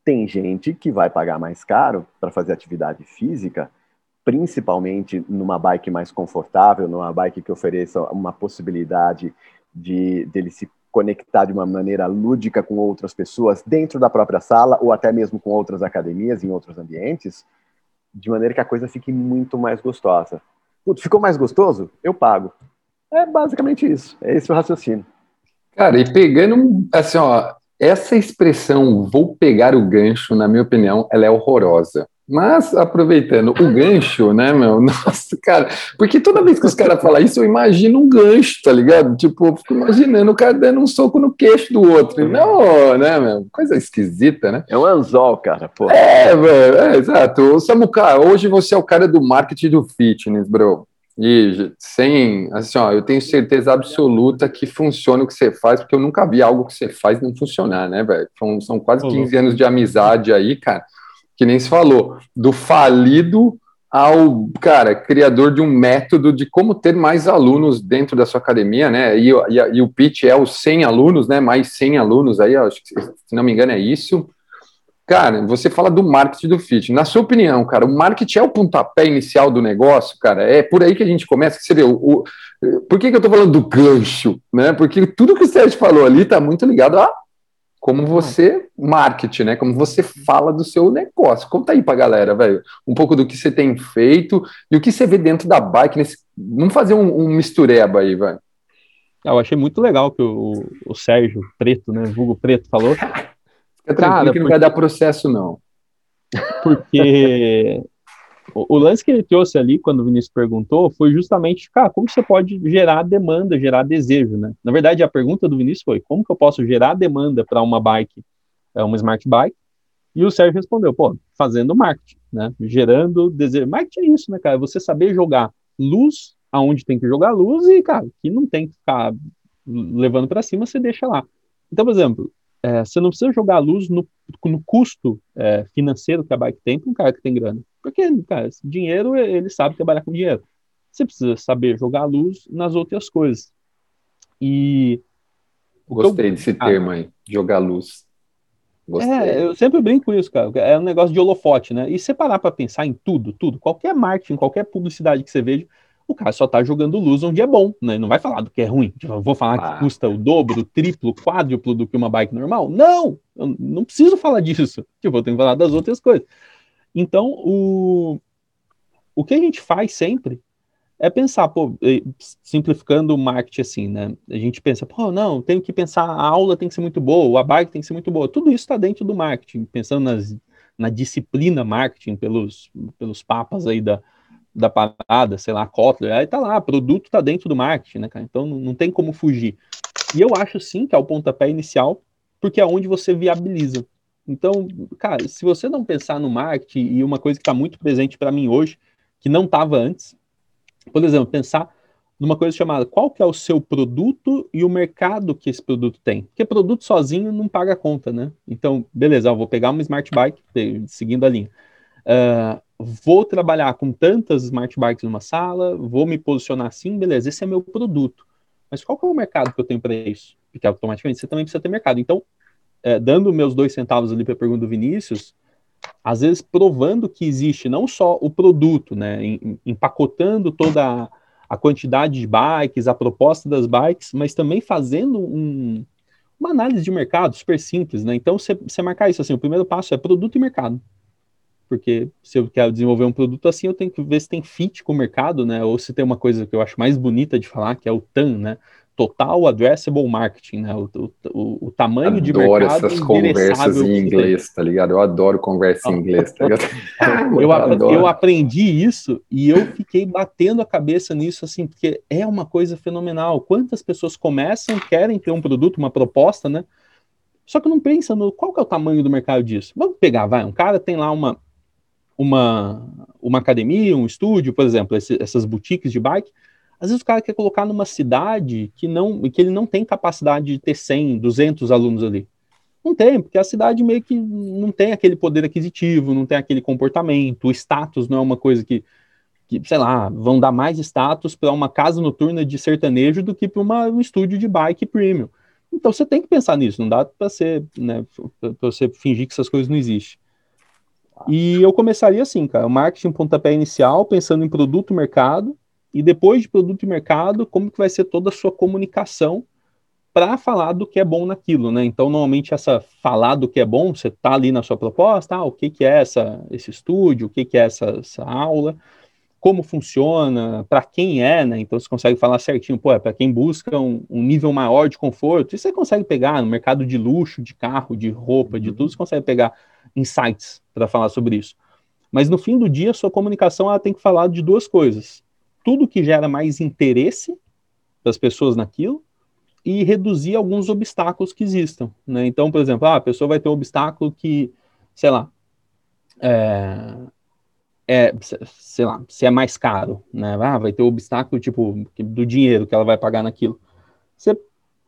tem gente que vai pagar mais caro para fazer atividade física, principalmente numa bike mais confortável, numa bike que ofereça uma possibilidade de dele se conectar de uma maneira lúdica com outras pessoas dentro da própria sala ou até mesmo com outras academias em outros ambientes de maneira que a coisa fique muito mais gostosa. Putz, ficou mais gostoso? Eu pago. É basicamente isso. É esse o raciocínio. Cara, e pegando, assim, ó, essa expressão vou pegar o gancho, na minha opinião, ela é horrorosa. Mas, aproveitando o gancho, né, meu? Nossa, cara, porque toda vez que os caras falam isso, eu imagino um gancho, tá ligado? Tipo, eu fico imaginando o cara dando um soco no queixo do outro. Não, né, meu? Coisa esquisita, né? É um anzol, cara, pô. É, velho, é, exato. Samuca, hoje você é o cara do marketing do fitness, bro. E sem, assim, ó, eu tenho certeza absoluta que funciona o que você faz, porque eu nunca vi algo que você faz não funcionar, né, velho? São, são quase 15 anos de amizade aí, cara que nem se falou, do falido ao, cara, criador de um método de como ter mais alunos dentro da sua academia, né? E, e, e o pitch é os 100 alunos, né? Mais 100 alunos aí, acho que, se não me engano, é isso. Cara, você fala do marketing do fit. Na sua opinião, cara, o marketing é o pontapé inicial do negócio, cara? É por aí que a gente começa. Você vê, o, o por que, que eu tô falando do gancho, né? Porque tudo que o Sérgio falou ali tá muito ligado a como você marketing, né? Como você fala do seu negócio. Conta aí pra galera, velho, um pouco do que você tem feito e o que você vê dentro da bike nesse. Vamos fazer um, um mistureba aí, velho. Eu achei muito legal que o, o Sérgio Preto, né? Vulgo Preto falou. Fica tranquilo que não vai dar processo, não. Porque o, o, lance que ele trouxe ali, quando o Vinícius perguntou, foi justamente, cara, como você pode gerar demanda, gerar desejo, né? Na verdade, a pergunta do Vinícius foi, como que eu posso gerar demanda para uma bike, é uma smart bike? E o Sérgio respondeu, pô, fazendo marketing, né? Gerando desejo. Marketing é isso, né, cara? Você saber jogar luz aonde tem que jogar luz e, cara, que não tem que ficar levando para cima, você deixa lá. Então, por exemplo, é, você não precisa jogar luz no, no custo é, financeiro que a bike tem para um cara que tem grana. Porque, cara, dinheiro, ele sabe trabalhar com dinheiro. Você precisa saber jogar luz nas outras coisas. E. Gostei eu, desse ah, termo aí, jogar luz. Gostei. É, eu sempre brinco com isso, cara. É um negócio de holofote, né? E separar para pensar em tudo, tudo, qualquer marketing, qualquer publicidade que você veja, o cara só tá jogando luz onde é bom, né? Não vai falar do que é ruim. Tipo, vou falar ah. que custa o dobro, o triplo, o quádruplo do que uma bike normal. Não! Eu não preciso falar disso. Tipo, eu tenho que falar das outras coisas. Então, o, o que a gente faz sempre é pensar, pô, simplificando o marketing assim, né? A gente pensa, pô, não, tenho que pensar, a aula tem que ser muito boa, a bike tem que ser muito boa. Tudo isso está dentro do marketing, pensando nas, na disciplina marketing pelos, pelos papas aí da, da parada, sei lá, Kotler, aí tá lá, produto está dentro do marketing, né, cara? Então não, não tem como fugir. E eu acho sim que é o pontapé inicial, porque é onde você viabiliza. Então, cara, se você não pensar no marketing, e uma coisa que está muito presente para mim hoje, que não estava antes, por exemplo, pensar numa coisa chamada qual que é o seu produto e o mercado que esse produto tem. Porque produto sozinho não paga conta, né? Então, beleza, eu vou pegar uma smart bike, seguindo a linha. Uh, vou trabalhar com tantas smart bikes numa sala, vou me posicionar assim, beleza, esse é meu produto. Mas qual que é o mercado que eu tenho para isso? Porque automaticamente você também precisa ter mercado. Então, é, dando meus dois centavos ali para a pergunta do Vinícius, às vezes provando que existe não só o produto, né, empacotando toda a, quantidade de bikes, a proposta das bikes, mas também fazendo um, uma análise de mercado super simples, né? Então, você, marcar isso assim, o primeiro passo é produto e mercado. Porque se eu quero desenvolver um produto assim, eu tenho que ver se tem fit com o mercado, né? Ou se tem uma coisa que eu acho mais bonita de falar, que é o TAM, né? Total Addressable Marketing, né? O, o, o tamanho adoro de mercado. Adoro essas conversas em inglês, tá ligado? Eu adoro conversa em inglês, tá ligado? eu, eu, eu aprendi isso e eu fiquei batendo a cabeça nisso, assim, porque é uma coisa fenomenal. Quantas pessoas começam, querem ter um produto, uma proposta, né? Só que não pensa no qual que é o tamanho do mercado disso. Vamos pegar, vai, um cara tem lá uma, uma, uma academia, um estúdio, por exemplo, esse, essas boutiques de bike, às vezes o cara quer colocar numa cidade que não que ele não tem capacidade de ter 100, 200 alunos ali. Não tem, porque a cidade meio que não tem aquele poder aquisitivo, não tem aquele comportamento, o status não é uma coisa que, que sei lá, vão dar mais status para uma casa noturna de sertanejo do que para um estúdio de bike premium. Então você tem que pensar nisso, não dá para você, né, você fingir que essas coisas não existem. E eu começaria assim, cara, o marketing pontapé inicial, pensando em produto mercado, e depois de produto e mercado, como que vai ser toda a sua comunicação para falar do que é bom naquilo, né? Então, normalmente, essa falar do que é bom, você tá ali na sua proposta, ah, o que, que é essa, esse estúdio, o que, que é essa, essa aula, como funciona, para quem é, né? Então, você consegue falar certinho, pô, é para quem busca um, um, nível maior de conforto, e você consegue pegar no mercado de luxo, de carro, de roupa, de tudo, você consegue pegar insights para falar sobre isso. Mas no fim do dia, sua comunicação ela tem que falar de duas coisas: tudo que gera mais interesse das pessoas naquilo e reduzir alguns obstáculos que existam. Né? Então, por exemplo, ah, a pessoa vai ter um obstáculo que, sei lá, é, é, sei lá, se é mais caro, né? Ah, vai ter o um obstáculo tipo do dinheiro que ela vai pagar naquilo. Você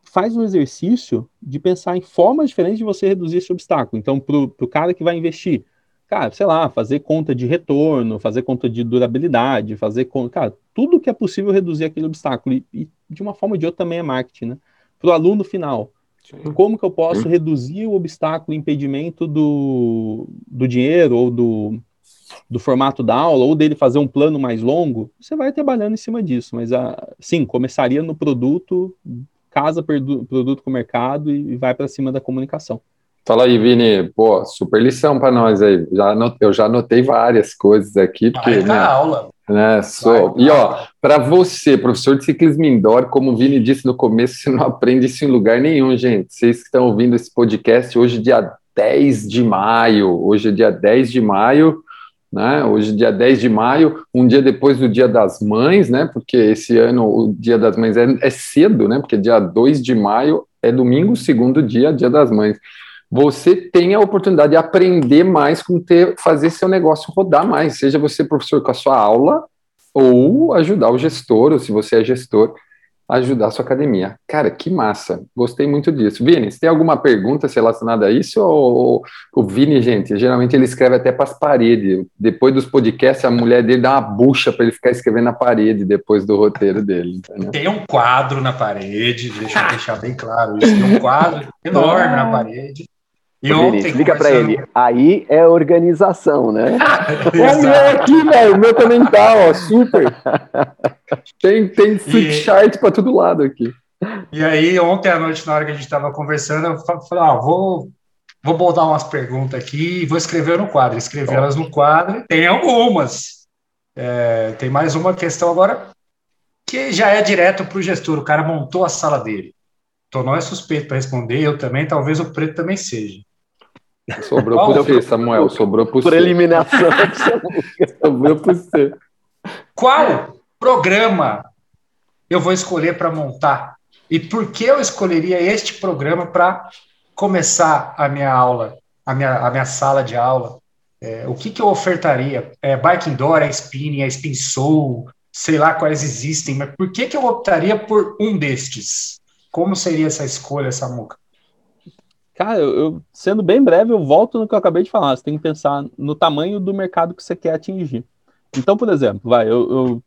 faz um exercício de pensar em formas diferentes de você reduzir esse obstáculo. Então, para o cara que vai investir, cara, sei lá, fazer conta de retorno, fazer conta de durabilidade, fazer conta, cara, tudo que é possível reduzir aquele obstáculo. E, e de uma forma ou de outra também é marketing, né? Para o aluno final, Sim. como que eu posso Sim. reduzir o obstáculo, o impedimento do, do dinheiro ou do, do formato da aula, ou dele fazer um plano mais longo, você vai trabalhando em cima disso. Mas, ah, sim, começaria no produto, casa produto com o mercado e vai para cima da comunicação. Fala aí, Vini. Pô, super lição para nós aí. Já eu já anotei várias coisas aqui. Porque, vai né, aula. Né, sou... e ó, para você, professor de ciclismo indoor, como o Vini disse no começo, você não aprende isso em lugar nenhum, gente. Vocês que estão ouvindo esse podcast hoje, dia 10 de maio. Hoje é dia 10 de maio né? Hoje, dia 10 de maio, um dia depois do Dia das Mães, né? Porque esse ano o Dia das Mães é, é cedo, né? Porque dia 2 de maio é domingo, segundo dia, Dia das Mães. Você tem a oportunidade de aprender mais com ter, fazer seu negócio rodar mais, seja você professor com a sua aula ou ajudar o gestor, ou se você é gestor, ajudar a sua academia. Cara, que massa. Gostei muito disso. Vini, você tem alguma pergunta relacionada a isso? Ou, o Vini, gente, geralmente ele escreve até para as paredes. Depois dos podcasts, a mulher dele dá uma bucha para ele ficar escrevendo na parede depois do roteiro dele. Entendeu? Tem um quadro na parede, deixa eu deixar bem claro isso. Tem um quadro enorme na parede. E ontem, explica para ele. Aí é organização, né? Olha aqui, velho. O meu também tá, ó, super. Tem, tem flipchart para todo lado aqui. E aí, ontem à noite, na hora que a gente estava conversando, eu falei, ah, vou, vou botar umas perguntas aqui e vou escrever no quadro. Escrevi elas no quadro. Tem algumas. É, tem mais uma questão agora que já é direto para o gestor. O cara montou a sala dele. Então não é suspeito para responder, eu também, talvez o preto também seja. Sobrou por você, Samuel. Sobrou por, por eliminação. Sobrou por você. Qual programa eu vou escolher para montar? E por que eu escolheria este programa para começar a minha aula, a minha, a minha sala de aula? É, o que, que eu ofertaria? É bike indoor, é spinning, é spin soul, sei lá quais existem, mas por que, que eu optaria por um destes? Como seria essa escolha, Samuca? Cara, eu, sendo bem breve, eu volto no que eu acabei de falar. Você tem que pensar no tamanho do mercado que você quer atingir. Então, por exemplo, vai, eu, eu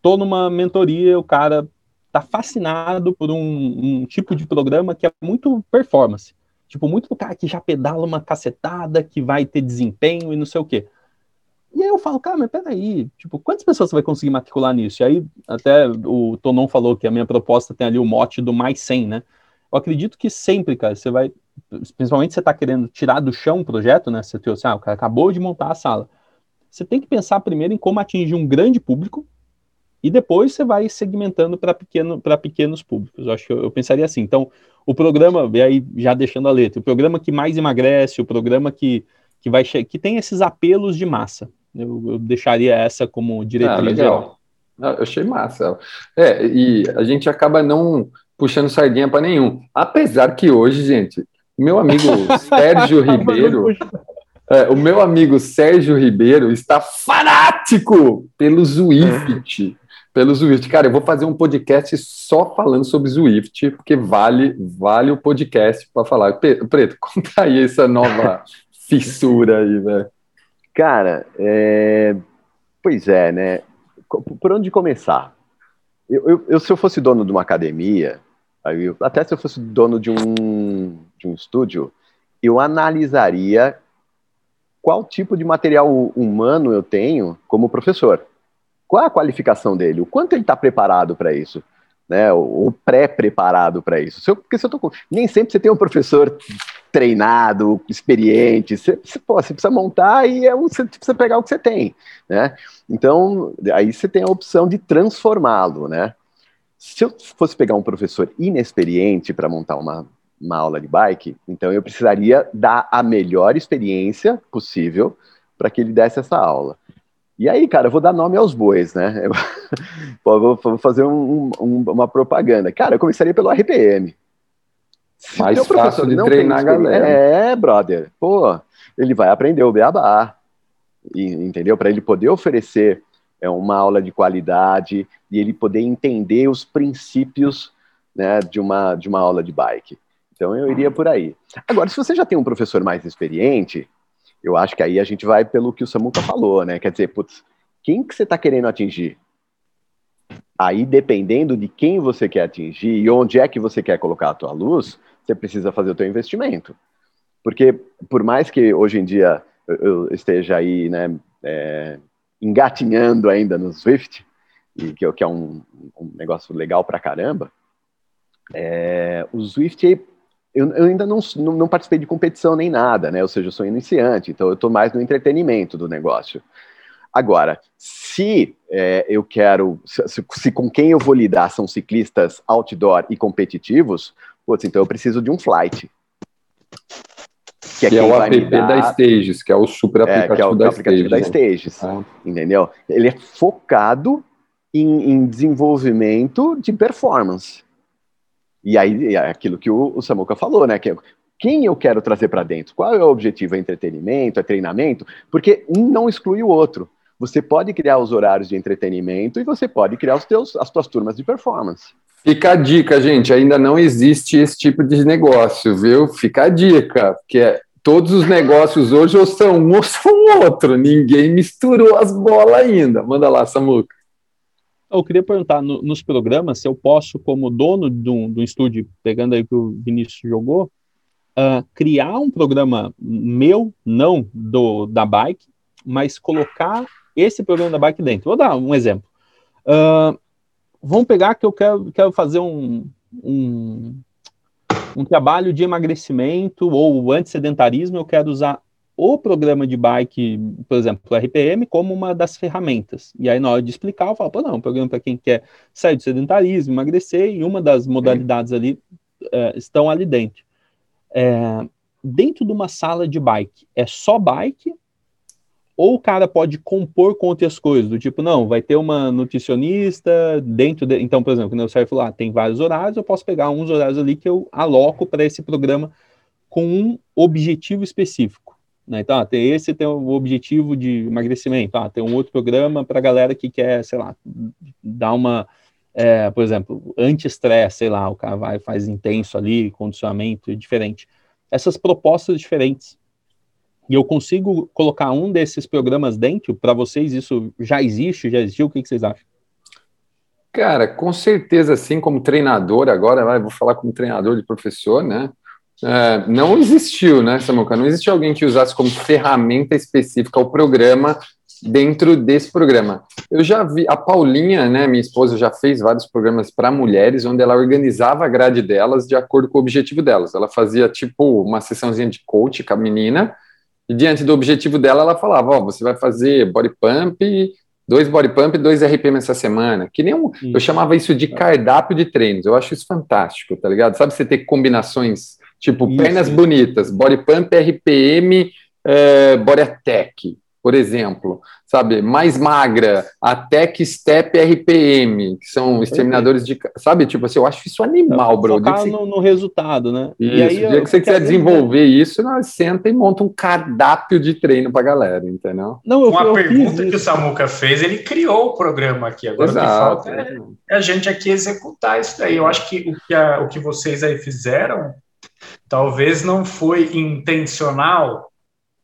tô numa mentoria, o cara tá fascinado por um, um, tipo de programa que é muito performance. Tipo, muito cara que já pedala uma cacetada, que vai ter desempenho e não sei o quê. E aí eu falo, cara, mas peraí, tipo, quantas pessoas você vai conseguir matricular nisso? E aí até o Tonon falou que a minha proposta tem ali o mote do mais 100, né? Eu acredito que sempre, cara, você vai, principalmente você está querendo tirar do chão um projeto, né? Você trouxe, ah, o cara acabou de montar a sala. Você tem que pensar primeiro em como atingir um grande público e depois você vai segmentando para pequeno, pequenos públicos. Eu acho que eu, eu, pensaria assim. Então, o programa, e aí já deixando a letra, o programa que mais emagrece, o programa que, que vai que tem esses apelos de massa. Eu, eu deixaria essa como diretriz. Ah, legal. Ah, eu achei massa. É, e a gente acaba não puxando sardinha para nenhum. Apesar que hoje, gente, meu amigo Sérgio Ribeiro, é, o meu amigo Sérgio Ribeiro está fanático pelo Zwift pelo Zwift. Cara, eu vou fazer um podcast só falando sobre Zwift, porque vale, vale o podcast para falar. Preto, conta aí essa nova fissura aí, velho. Cara, é... pois é, né? Por onde começar? Eu, eu, eu, se eu fosse dono de uma academia, eu, até se eu fosse dono de um, de um estúdio, eu analisaria qual tipo de material humano eu tenho como professor. Qual é a qualificação dele? O quanto ele está preparado para isso? Né, ou pré-preparado para isso. Se eu, porque se eu tô com, nem sempre você tem um professor treinado, experiente, você, você, pô, você precisa montar e é um, você precisa pegar o que você tem, né? Então, aí você tem a opção de transformá-lo, né? Se eu fosse pegar um professor inexperiente para montar uma, uma aula de bike, então eu precisaria dar a melhor experiência possível para que ele desse essa aula. E aí, cara, eu vou dar nome aos bois, né? Vou, vou, fazer um, um, uma propaganda. Cara, eu começaria pelo RPM. Se Mais fácil de treinar a galera. É, brother. Pô, ele vai aprender o beabá. E, entendeu? Para ele poder oferecer é, uma aula de qualidade e ele poder entender os princípios né, de, uma, de uma aula de bike. Então eu iria por aí. Agora, se você já tem um professor mais experiente, eu acho que aí a gente vai pelo que o Samuca falou, né? Quer dizer, putz, quem que você está querendo atingir? Aí, dependendo de quem você quer atingir e onde é que você quer colocar a tua luz, você precisa fazer o teu investimento. Porque, por mais que hoje em dia eu esteja aí, né, é, engatinhando ainda no Swift, e que, que é um, um, negócio legal pra caramba, é, o Swift eu, eu ainda não, não, não, participei de competição nem nada, né? Ou seja, eu sou iniciante, então eu estou mais no entretenimento do negócio. Agora, se é, eu quero, se, se, com quem eu vou lidar são ciclistas outdoor e competitivos, putz, então eu preciso de um flight. Que é, que é o app dar, da Stages, que é o super aplicativo, é, que é o da, aplicativo Stages, da Stages. Ah. Entendeu? Ele é focado em, em desenvolvimento de performance. E aí é aquilo que o, o Samuca falou, né? Que quem eu quero trazer para dentro? Qual é o objetivo? É entretenimento? É treinamento? Porque um não exclui o outro. Você pode criar os horários de entretenimento e você pode criar os teus, as tuas turmas de performance. Fica a dica, gente. Ainda não existe esse tipo de negócio, viu? Fica a dica, que é todos os negócios hoje ou são um ou são outro. Ninguém misturou as bolas ainda. Manda lá, Samuca. Eu queria perguntar, no, nos programas, se eu posso, como dono de de um estúdio, pegando aí que o Vinícius jogou, uh, criar um programa meu, não do da bike, mas colocar esse programa da bike dentro. Vou dar um exemplo. Uh, vamos pegar que eu quero, quero fazer um, um, um trabalho de emagrecimento ou antissedentarismo, eu quero usar o programa de bike, por exemplo, o RPM, como uma das ferramentas. E aí, na hora de explicar, eu falo, pô, não, um programa para quem quer sair do sedentarismo, emagrecer, e uma das modalidades ali é, estão ali dentro. É, dentro de uma sala de bike, é só bike? Ou o cara pode compor com outras coisas, do tipo, não, vai ter uma nutricionista dentro de... Então, por exemplo, quando eu saio falar, ah, tem vários horários, eu posso pegar uns horários ali que eu aloco para esse programa com um objetivo específico. Né? Então, ah, tem esse tem o objetivo de emagrecimento, ah, tem um outro programa para galera que quer, sei lá, dar uma, é, por exemplo, anti-estresse, sei lá, o cara vai, faz intenso ali, condicionamento diferente. Essas propostas diferentes. E eu consigo colocar um desses programas dentro, para vocês isso já existe, já existiu, o que, que vocês acham? Cara, com certeza, assim, como treinador, agora vou falar como treinador de professor, né? É, não existiu, né, Samuca? Não existiu alguém que usasse como ferramenta específica o programa dentro desse programa. Eu já vi, a Paulinha, né, minha esposa, já fez vários programas para mulheres, onde ela organizava a grade delas de acordo com o objetivo delas. Ela fazia, tipo, uma sessãozinha de coach com a menina, e diante do objetivo dela, ela falava: Ó, oh, você vai fazer body pump, dois body pump e dois RPM essa semana. Que nem um, eu chamava isso de cardápio de treinos. Eu acho isso fantástico, tá ligado? Sabe você ter combinações tipo isso, pernas bonitas, body pump, RPM, é, body attack por exemplo, sabe, mais magra, a Tech Step RPM, que são exterminadores de, sabe, tipo assim, eu acho isso animal, bro. Focar você... no, no, resultado, né? Isso, e aí, o dia que você quiser desenvolver isso, nós senta e monta um cardápio de treino pra galera, entendeu? Não, eu, Uma eu pergunta que o Samuca fez, ele criou o programa aqui, agora Exato, o que falta é, é, a gente aqui executar isso daí. Eu acho que o que, a, o que vocês aí fizeram, talvez não foi intencional,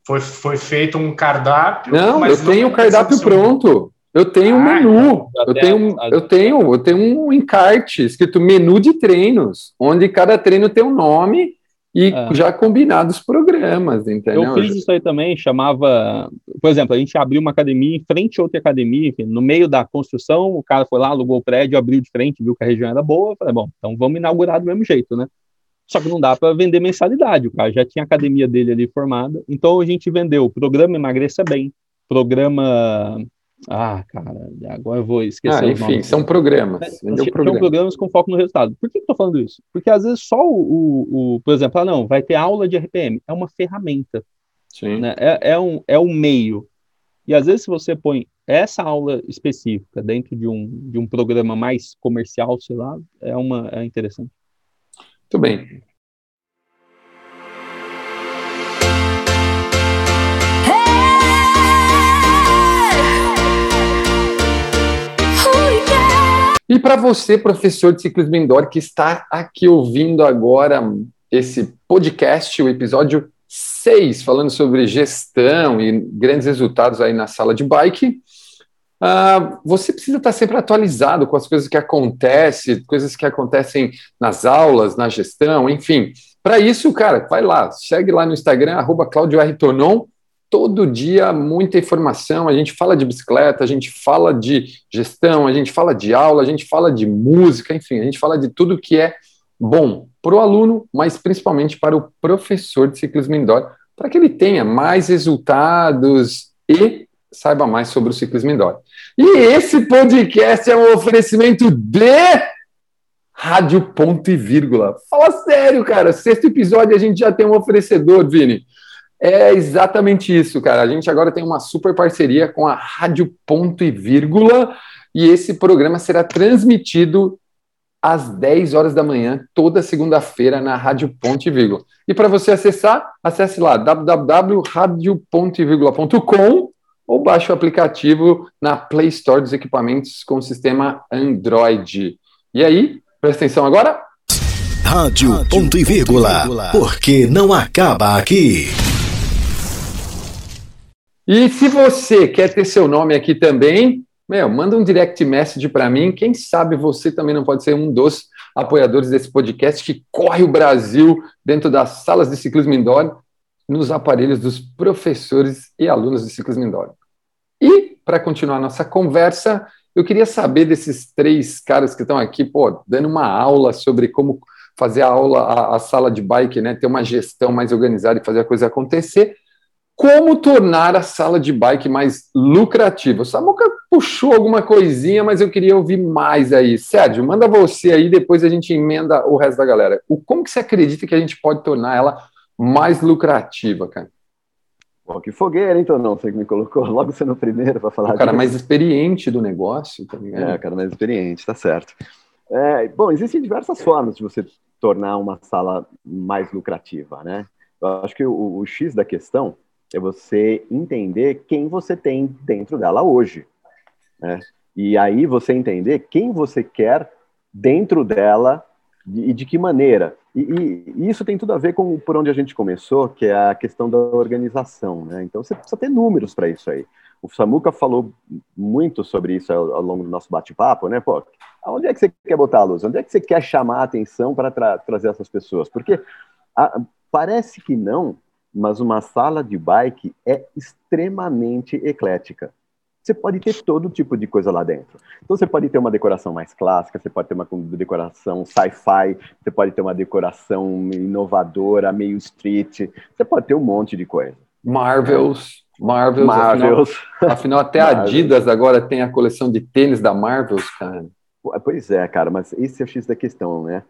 foi, foi feito um cardápio. Não, eu tenho o cardápio pronto. Eu tenho um ah, menu, então, eu tenho, eu tenho, eu tenho um encarte escrito menu de treinos, onde cada treino tem um nome e é. já combinados programas, entendeu? Eu fiz isso aí também, chamava, por exemplo, a gente abriu uma academia em frente a outra academia, enfim, no meio da construção, o cara foi lá, alugou o prédio, abriu de frente, viu que a região era boa, falei, bom, então vamos inaugurar do mesmo jeito, né? Só que não dá para vender mensalidade. O cara já tinha a academia dele ali formada. Então a gente vendeu o programa Emagreça Bem, programa. Ah, cara, agora eu vou esquecer. Ah, enfim, são programas. É, são programa. programas com foco no resultado. Por que eu tô falando isso? Porque às vezes só o, o, o, por exemplo, ah, não, vai ter aula de RPM. É uma ferramenta. Sim. Né? É, é, um, é um meio. E às vezes, se você põe essa aula específica dentro de um, de um programa mais comercial, sei lá, é, uma, é interessante. Muito bem. E para você, professor de ciclismo indoor, que está aqui ouvindo agora esse podcast, o episódio 6, falando sobre gestão e grandes resultados aí na sala de bike, Uh, você precisa estar sempre atualizado com as coisas que acontecem, coisas que acontecem nas aulas, na gestão, enfim. Para isso, cara, vai lá, segue lá no Instagram, arroba Claudio R. Tonon, todo dia muita informação, a gente fala de bicicleta, a gente fala de gestão, a gente fala de aula, a gente fala de música, enfim, a gente fala de tudo que é bom para o aluno, mas principalmente para o professor de ciclismo indoor, para que ele tenha mais resultados e saiba mais sobre o ciclismo indoor. E esse podcast é um oferecimento de Rádio Ponto e Vírgula. Fala sério, cara. Sexto episódio a gente já tem um oferecedor, Vini. É exatamente isso, cara. A gente agora tem uma super parceria com a Rádio Ponto e Vírgula e esse programa será transmitido às 10 horas da manhã, toda segunda-feira, na Rádio Ponte e Vírgula. E para você acessar, acesse lá www.radiopontoevírgula.com ou baixe o aplicativo na Play Store dos equipamentos com o sistema Android. E aí, presta atenção agora. Rádio, Rádio ponto e vírgula, vírgula, porque não acaba aqui. E se você quer ter seu nome aqui também, meu, manda um direct message para mim. Quem sabe você também não pode ser um dos apoiadores desse podcast que corre o Brasil dentro das salas de ciclismo indoor nos aparelhos dos professores e alunos de ciclismo indoor. Para continuar nossa conversa, eu queria saber desses três caras que estão aqui, pô, dando uma aula sobre como fazer a aula, a, a, sala de bike, né, ter uma gestão mais organizada e fazer a coisa acontecer. Como tornar a sala de bike mais lucrativa? O Samuca puxou alguma coisinha, mas eu queria ouvir mais aí. Sérgio, manda você aí, depois a gente emenda o resto da galera. O, como que você acredita que a gente pode tornar ela mais lucrativa, cara? Que fogueira, então não, você que me colocou logo sendo o primeiro para falar. O cara disso. mais experiente do negócio, tá ligado? É, o cara mais experiente, tá certo. É, bom, existem diversas formas de você tornar uma sala mais lucrativa, né? Eu acho que o, o X da questão é você entender quem você tem dentro dela hoje, né? E aí você entender quem você quer dentro dela e de que maneira. E, e, isso tem tudo a ver com por onde a gente começou, que é a questão da organização, né? Então você precisa ter números para isso aí. O Samuca falou muito sobre isso ao, ao longo do nosso bate-papo, né? Pô, onde é que você quer botar a luz? Onde é que você quer chamar a atenção para tra trazer essas pessoas? Porque a, parece que não, mas uma sala de bike é extremamente eclética. Você pode ter todo tipo de coisa lá dentro. Então você pode ter uma decoração mais clássica, você pode ter uma decoração sci-fi, você pode ter uma decoração inovadora, meio street, você pode ter um monte de coisa. Marvels, Marvels, Marvels. Afinal, afinal até a Adidas agora tem a coleção de tênis da Marvels, cara. Pois é, cara, mas esse é o X da questão, né?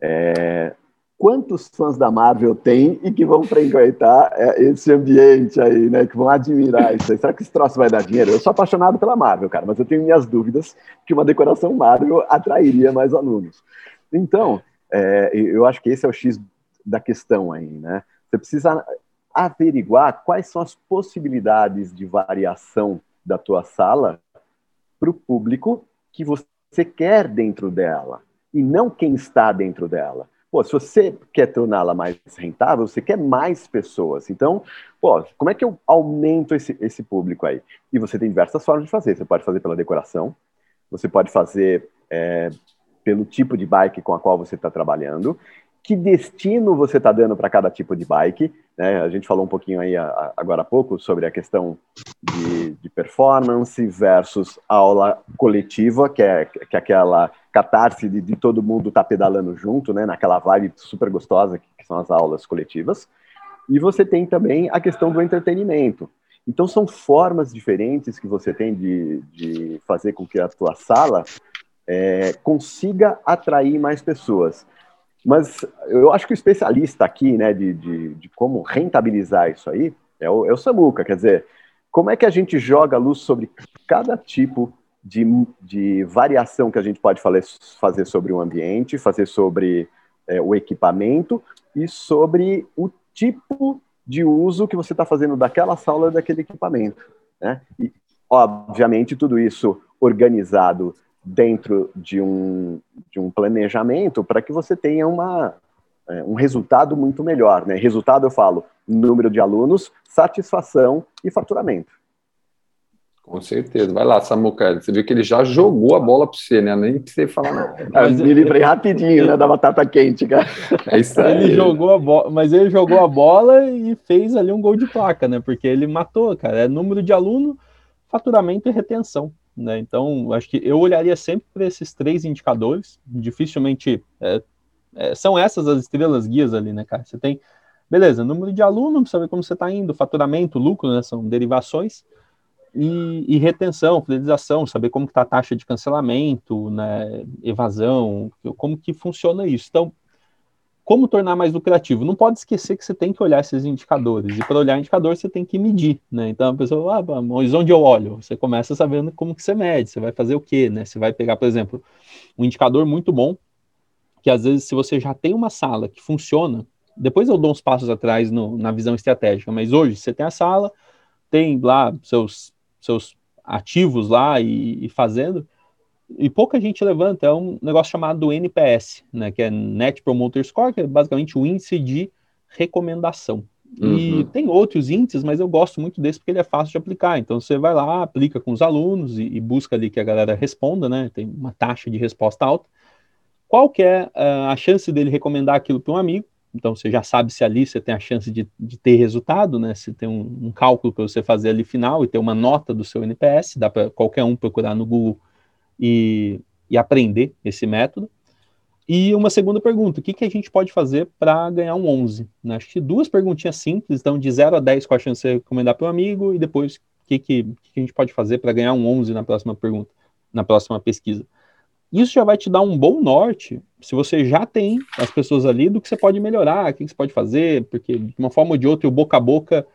É, quantos fãs da Marvel tem e que vão frequentar é, esse ambiente aí, né? Que vão admirar isso aí. Será que esse troço vai dar dinheiro? Eu sou apaixonado pela Marvel, cara, mas eu tenho minhas dúvidas que uma decoração Marvel atrairia mais alunos. Então, é, eu acho que esse é o X da questão aí, né? Você precisa averiguar quais são as possibilidades de variação da tua sala para o público que você quer dentro dela e não quem está dentro dela. Pô, se você quer torná-la mais rentável, você quer mais pessoas. Então, pô, como é que eu aumento esse, esse público aí? E você tem diversas formas de fazer. Você pode fazer pela decoração, você pode fazer é, pelo tipo de bike com a qual você está trabalhando, que destino você está dando para cada tipo de bike. Né? A gente falou um pouquinho aí a, agora há pouco sobre a questão de, de, performance versus aula coletiva, que é, que é aquela catarse de, de todo mundo tá pedalando junto, né? naquela vibe super gostosa que, que são as aulas coletivas. E você tem também a questão do entretenimento. Então, são formas diferentes que você tem de, de fazer com que a tua sala é, consiga atrair mais pessoas. Mas eu acho que o especialista aqui, né, de, de, de como rentabilizar isso aí, é o, é o Samuca. Quer dizer, como é que a gente joga luz sobre cada tipo de, de variação que a gente pode fazer sobre o ambiente, fazer sobre é, o equipamento e sobre o tipo de uso que você está fazendo daquela sala daquele equipamento. Né? E, obviamente, tudo isso organizado dentro de um, de um planejamento para que você tenha uma, é, um resultado muito melhor. Né? Resultado, eu falo, número de alunos, satisfação e faturamento. Com certeza. Vai lá, Samuca. Você viu que ele já jogou a bola para você, né? Nem precisa falar nada. Mas me livrei rapidinho, né? Da batata quente, cara. É isso aí. Ele jogou a bola, mas ele jogou a bola e fez ali um gol de placa, né? Porque ele matou, cara. É número de aluno, faturamento e retenção. Né? Então, acho que eu olharia sempre para esses três indicadores. Dificilmente é, é, são essas as estrelas guias ali, né, cara? Você tem, beleza, número de alunos, saber como você está indo, faturamento, lucro, né? São derivações. E, e retenção, fidelização, saber como está a taxa de cancelamento, né, evasão, como que funciona isso. Então, como tornar mais lucrativo? Não pode esquecer que você tem que olhar esses indicadores. E para olhar indicador, você tem que medir, né? Então a pessoa, ah, mas onde eu olho? Você começa sabendo como que você mede, você vai fazer o quê, né? Você vai pegar, por exemplo, um indicador muito bom, que às vezes se você já tem uma sala que funciona, depois eu dou uns passos atrás no, na visão estratégica, mas hoje você tem a sala, tem lá seus, seus ativos lá e, e fazendo, e pouca gente levanta, é um negócio chamado NPS, né, que é Net Promoter Score, que é basicamente o índice de recomendação. Uhum. E tem outros índices, mas eu gosto muito desse porque ele é fácil de aplicar. Então você vai lá, aplica com os alunos e, e busca ali que a galera responda, né? Tem uma taxa de resposta alta. Qual que é uh, a chance dele recomendar aquilo para um amigo? Então você já sabe se ali você tem a chance de, de ter resultado, né? Se tem um, um cálculo para você fazer ali final e ter uma nota do seu NPS, dá para qualquer um procurar no Google e, e aprender esse método. E uma segunda pergunta, o que, que a gente pode fazer para ganhar um 11? Né? Acho que duas perguntinhas simples, então de 0 a 10 com a chance de recomendar para um amigo e depois o que, que, que a gente pode fazer para ganhar um 11 na próxima pergunta, na próxima pesquisa. Isso já vai te dar um bom norte, se você já tem as pessoas ali, do que você pode melhorar, o que, você pode fazer, porque de uma forma ou de outra, o boca a boca,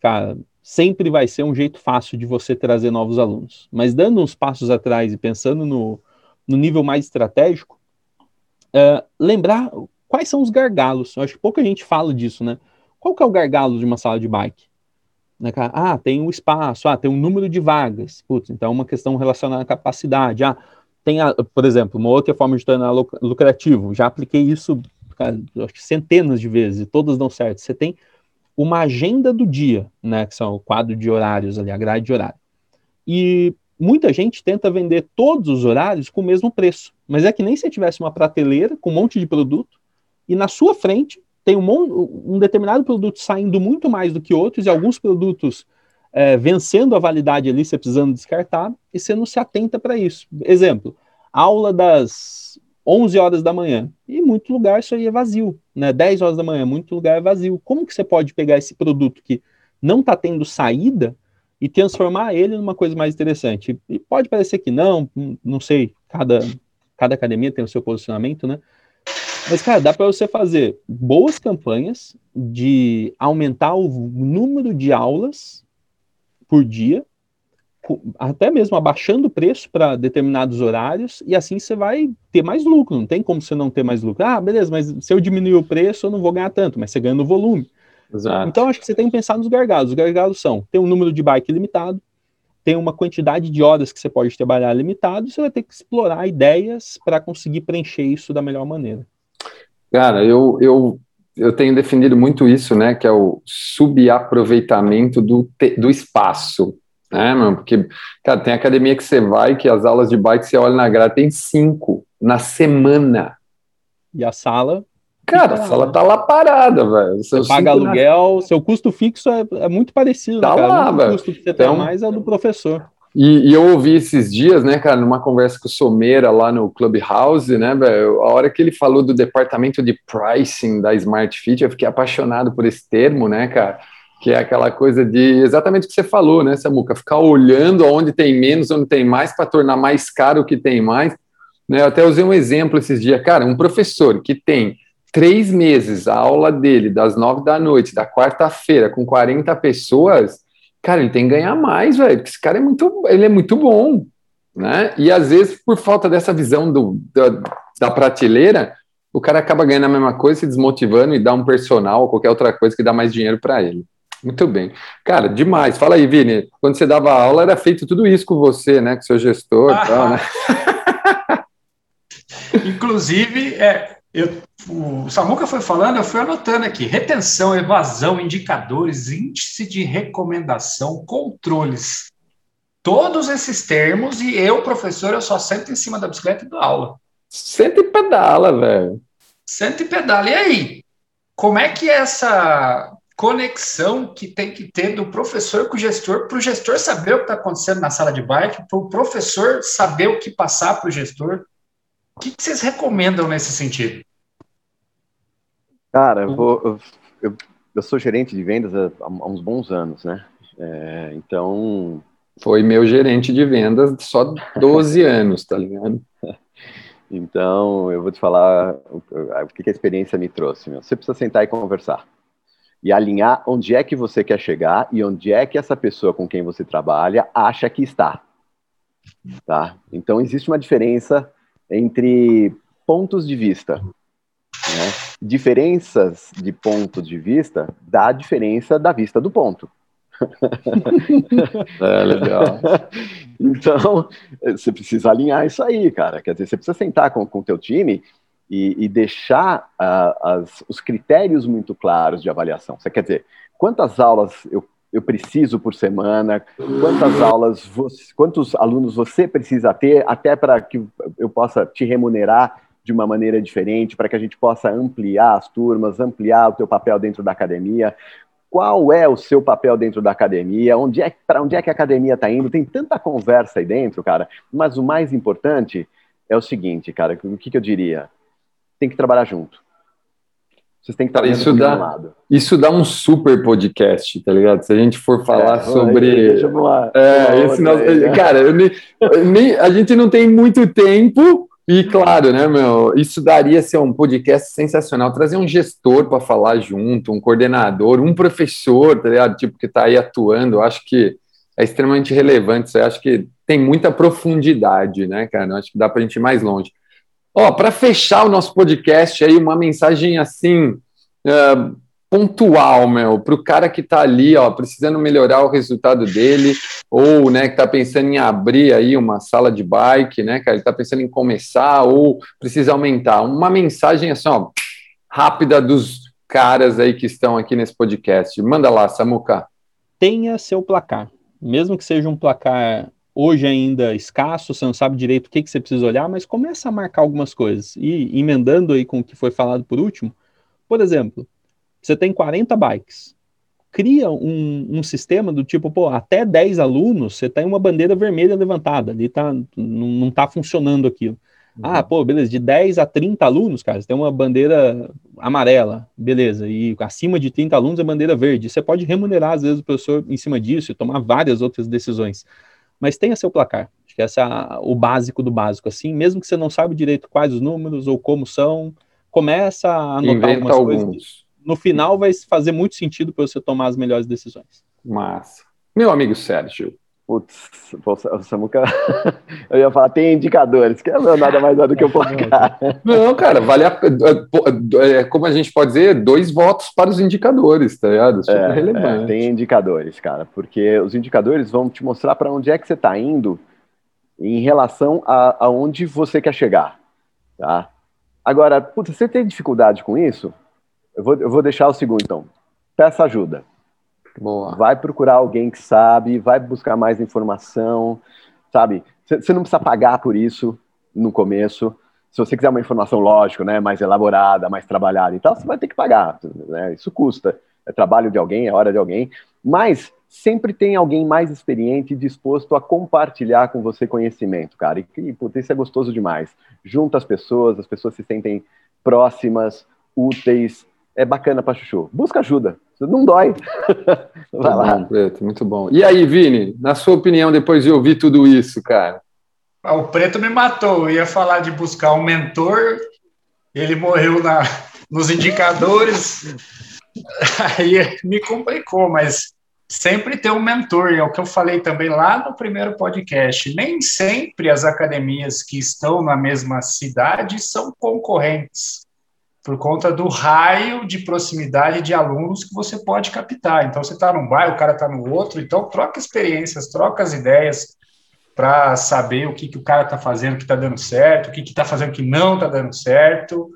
cara, sempre vai ser um jeito fácil de você trazer novos alunos. Mas dando uns passos atrás e pensando no, no nível mais estratégico, uh, lembrar quais são os gargalos. Eu acho que pouca gente fala disso, né? Qual que é o gargalo de uma sala de bike? Né, ah, tem o um espaço, ah, tem um número de vagas. Putz, então é uma questão relacionada à capacidade. Ah, tem, a, por exemplo, uma outra forma de tornar lucrativo. Já apliquei isso acho que centenas de vezes e todas dão certo. Você tem uma agenda do dia, né, que são o quadro de horários ali, a grade de horário. E muita gente tenta vender todos os horários com o mesmo preço, mas é que nem se tivesse uma prateleira com um monte de produto e na sua frente tem um, um determinado produto saindo muito mais do que outros e alguns produtos é, vencendo a validade ali, você precisando descartar, e você não se atenta para isso. Exemplo, aula das 11 horas da manhã. E muito lugar isso aí é vazio, né? 10 horas da manhã, muito lugar é vazio. Como que você pode pegar esse produto que não está tendo saída e transformar ele numa coisa mais interessante? E pode parecer que não, não sei, cada, cada academia tem o seu posicionamento, né? Mas, cara, dá para você fazer boas campanhas de aumentar o número de aulas por dia até mesmo abaixando o preço para determinados horários, e assim você vai ter mais lucro. Não tem como você não ter mais lucro. Ah, beleza, mas se eu diminuir o preço, eu não vou ganhar tanto, mas você ganha no volume. Exato. Então, acho que você tem que pensar nos gargalos. Os gargalos são: tem um número de bike limitado, tem uma quantidade de horas que você pode trabalhar limitado, você vai ter que explorar ideias para conseguir preencher isso da melhor maneira. Cara, eu, eu, eu tenho definido muito isso, né? Que é o subaproveitamento do, do espaço né, mano? Porque, cara, tem academia que você vai que as aulas de bike você olha na grade, tem cinco na semana. E a sala? Cara, a sala tá lá parada, velho. Você paga aluguel, na... seu custo fixo é, é muito parecido, tá né, cara? Lá, o custo que você então... tem mais é o do professor. E, e, eu ouvi esses dias, né, cara, numa conversa com o Someira lá no Clubhouse, né, a hora que ele falou do departamento de pricing da Smart Fit, eu fiquei apaixonado por esse termo, né, cara, que é aquela coisa de exatamente o que você falou, né, Samuca? Ficar olhando onde tem menos, onde tem mais, para tornar mais caro o que tem mais. Né? Eu até usei um exemplo esses dias, cara, um professor que tem três meses a aula dele, das nove da noite, da quarta-feira, com 40 pessoas, cara, ele tem que ganhar mais, velho, porque esse cara é muito, ele é muito bom, né? E às vezes, por falta dessa visão do, da, da prateleira, o cara acaba ganhando a mesma coisa, se desmotivando e dá um personal ou qualquer outra coisa que dá mais dinheiro para ele. Muito bem. Cara, demais. Fala aí, Vini. Quando você dava aula, era feito tudo isso com você, né? Com seu gestor e tal, né? Inclusive, é, eu, o Samuca foi falando, eu fui anotando aqui: retenção, evasão, indicadores, índice de recomendação, controles. Todos esses termos, e eu, professor, eu só sento em cima da bicicleta e dou aula. Senta e pedala, velho. Senta e pedala. E aí? Como é que é essa conexão que tem que ter do professor com o gestor, para o gestor saber o que está acontecendo na sala de bike, para o professor saber o que passar para o gestor. O que, que, vocês recomendam nesse sentido? Cara, eu, vou, eu, eu sou gerente de vendas há, há uns bons anos, né? É, então. Foi meu gerente de vendas só 12 anos, tá ligado? Então, eu vou te falar o, o que a experiência me trouxe. Meu. Você precisa sentar e conversar e alinhar onde é que você quer chegar e onde é que essa pessoa com quem você trabalha acha que está. Tá? Então, existe uma diferença entre pontos de vista. Né? Diferenças de ponto de vista dá a diferença da vista do ponto. é, legal. Então, você precisa alinhar isso aí, cara. Quer dizer, você precisa sentar com o teu time e, e deixar uh, as, os critérios muito claros de avaliação. Você quer dizer, quantas aulas eu, eu preciso por semana, quantas aulas, você, quantos alunos você precisa ter, até para que eu possa te remunerar de uma maneira diferente, para que a gente possa ampliar as turmas, ampliar o teu papel dentro da academia. Qual é o seu papel dentro da academia? Onde é, para onde é que a academia está indo? Tem tanta conversa aí dentro, cara. Mas o mais importante é o seguinte, cara. O que, que eu diria? tem que trabalhar junto. Vocês têm que estar isso dá, lado. Isso dá um super podcast, tá ligado? Se a gente for falar é, sobre. Aí, deixa eu lá. É, esse aí, né? Cara, eu nem, eu nem, a gente não tem muito tempo. E claro, né, meu, isso daria ser um podcast sensacional. Trazer um gestor para falar junto, um coordenador, um professor, tá ligado? Tipo, que está aí atuando. Eu acho que é extremamente relevante. Eu acho que tem muita profundidade, né, cara? Eu acho que dá para a gente ir mais longe. Ó, para fechar o nosso podcast aí, uma mensagem assim uh, pontual, meu, para o cara que está ali, ó, precisando melhorar o resultado dele, ou, né, que está pensando em abrir aí uma sala de bike, né, cara, ele está pensando em começar ou precisa aumentar. Uma mensagem assim, ó, rápida dos caras aí que estão aqui nesse podcast. Manda lá, Samuca. Tenha seu placar, mesmo que seja um placar hoje ainda escasso, você não sabe direito o que, que você precisa olhar, mas começa a marcar algumas coisas. E emendando aí com o que foi falado por último, por exemplo, você tem 40 bikes. cria um, um, sistema do tipo, pô, até 10 alunos, você tem uma bandeira vermelha levantada, ali tá, não, não tá funcionando aquilo. Ah, uhum. pô, beleza, de 10 a 30 alunos, cara, você tem uma bandeira amarela, beleza, e acima de 30 alunos é bandeira verde. Você pode remunerar, às vezes, o professor em cima disso e tomar várias outras decisões. Mas tenha seu placar. Acho que esse é o básico do básico, assim, mesmo que você não saiba direito quais os números ou como são, começa a anotar Inventa algumas alguns. coisas. No final vai fazer muito sentido para você tomar as melhores decisões. Massa. Meu amigo Sérgio, Putz, o Samuca, eu ia falar, tem indicadores, que é nada mais do que o placar. Não, cara, vale a, é, como a gente pode dizer, dois votos para os indicadores, tá ligado? Super é, relevante. É, tem indicadores, cara, porque os indicadores vão te mostrar para onde é que você está indo em relação a, aonde você quer chegar, tá? Agora, putz, você tem dificuldade com isso? Eu vou, eu vou deixar o segundo, então. Peça ajuda Boa. Vai procurar alguém que sabe, vai buscar mais informação, sabe? Você não precisa pagar por isso no começo. Se você quiser uma informação, lógico, né, mais elaborada, mais trabalhada e tal, você vai ter que pagar. Né? Isso custa. É trabalho de alguém, é hora de alguém. Mas sempre tem alguém mais experiente disposto a compartilhar com você conhecimento, cara. E, e putz, isso é gostoso demais. Junta as pessoas, as pessoas se sentem próximas, úteis, é bacana para chuchu. Busca ajuda, não dói. Vai lá. Bom, Preto, muito bom. E aí, Vini, na sua opinião, depois de ouvir tudo isso, cara? Ah, o Preto me matou. Eu ia falar de buscar um mentor, ele morreu na, nos indicadores, aí me complicou, mas sempre ter um mentor, é o que eu falei também lá no primeiro podcast. Nem sempre as academias que estão na mesma cidade são concorrentes por conta do raio de proximidade de alunos que você pode captar. Então, você está num bairro, o cara está no outro, então troca experiências, troca as ideias para saber o que, que o cara está fazendo que está dando certo, o que está fazendo que não está dando certo,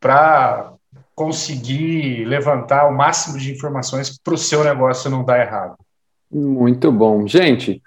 para conseguir levantar o máximo de informações para o seu negócio não dar errado. Muito bom. Gente,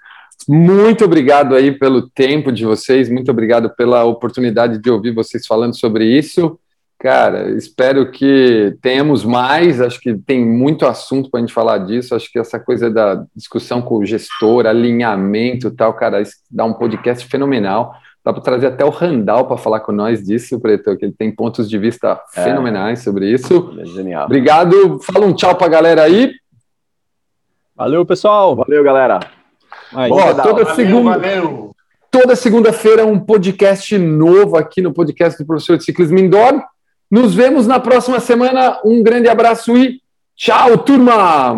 muito obrigado aí pelo tempo de vocês, muito obrigado pela oportunidade de ouvir vocês falando sobre isso. Cara, espero que tenhamos mais. Acho que tem muito assunto para a gente falar disso. Acho que essa coisa da discussão com o gestor, alinhamento tal, cara, isso dá um podcast fenomenal. Dá para trazer até o Randall para falar com nós disso, Preto, que ele tem pontos de vista é. fenomenais sobre isso. É genial. Obrigado. Fala um tchau para a galera aí. Valeu, pessoal. Valeu, galera. Aí, Ó, toda valeu, segunda. Valeu. Toda segunda-feira um podcast novo aqui no podcast do professor de ciclismo indoor. Nos vemos na próxima semana. Um grande abraço e tchau, turma!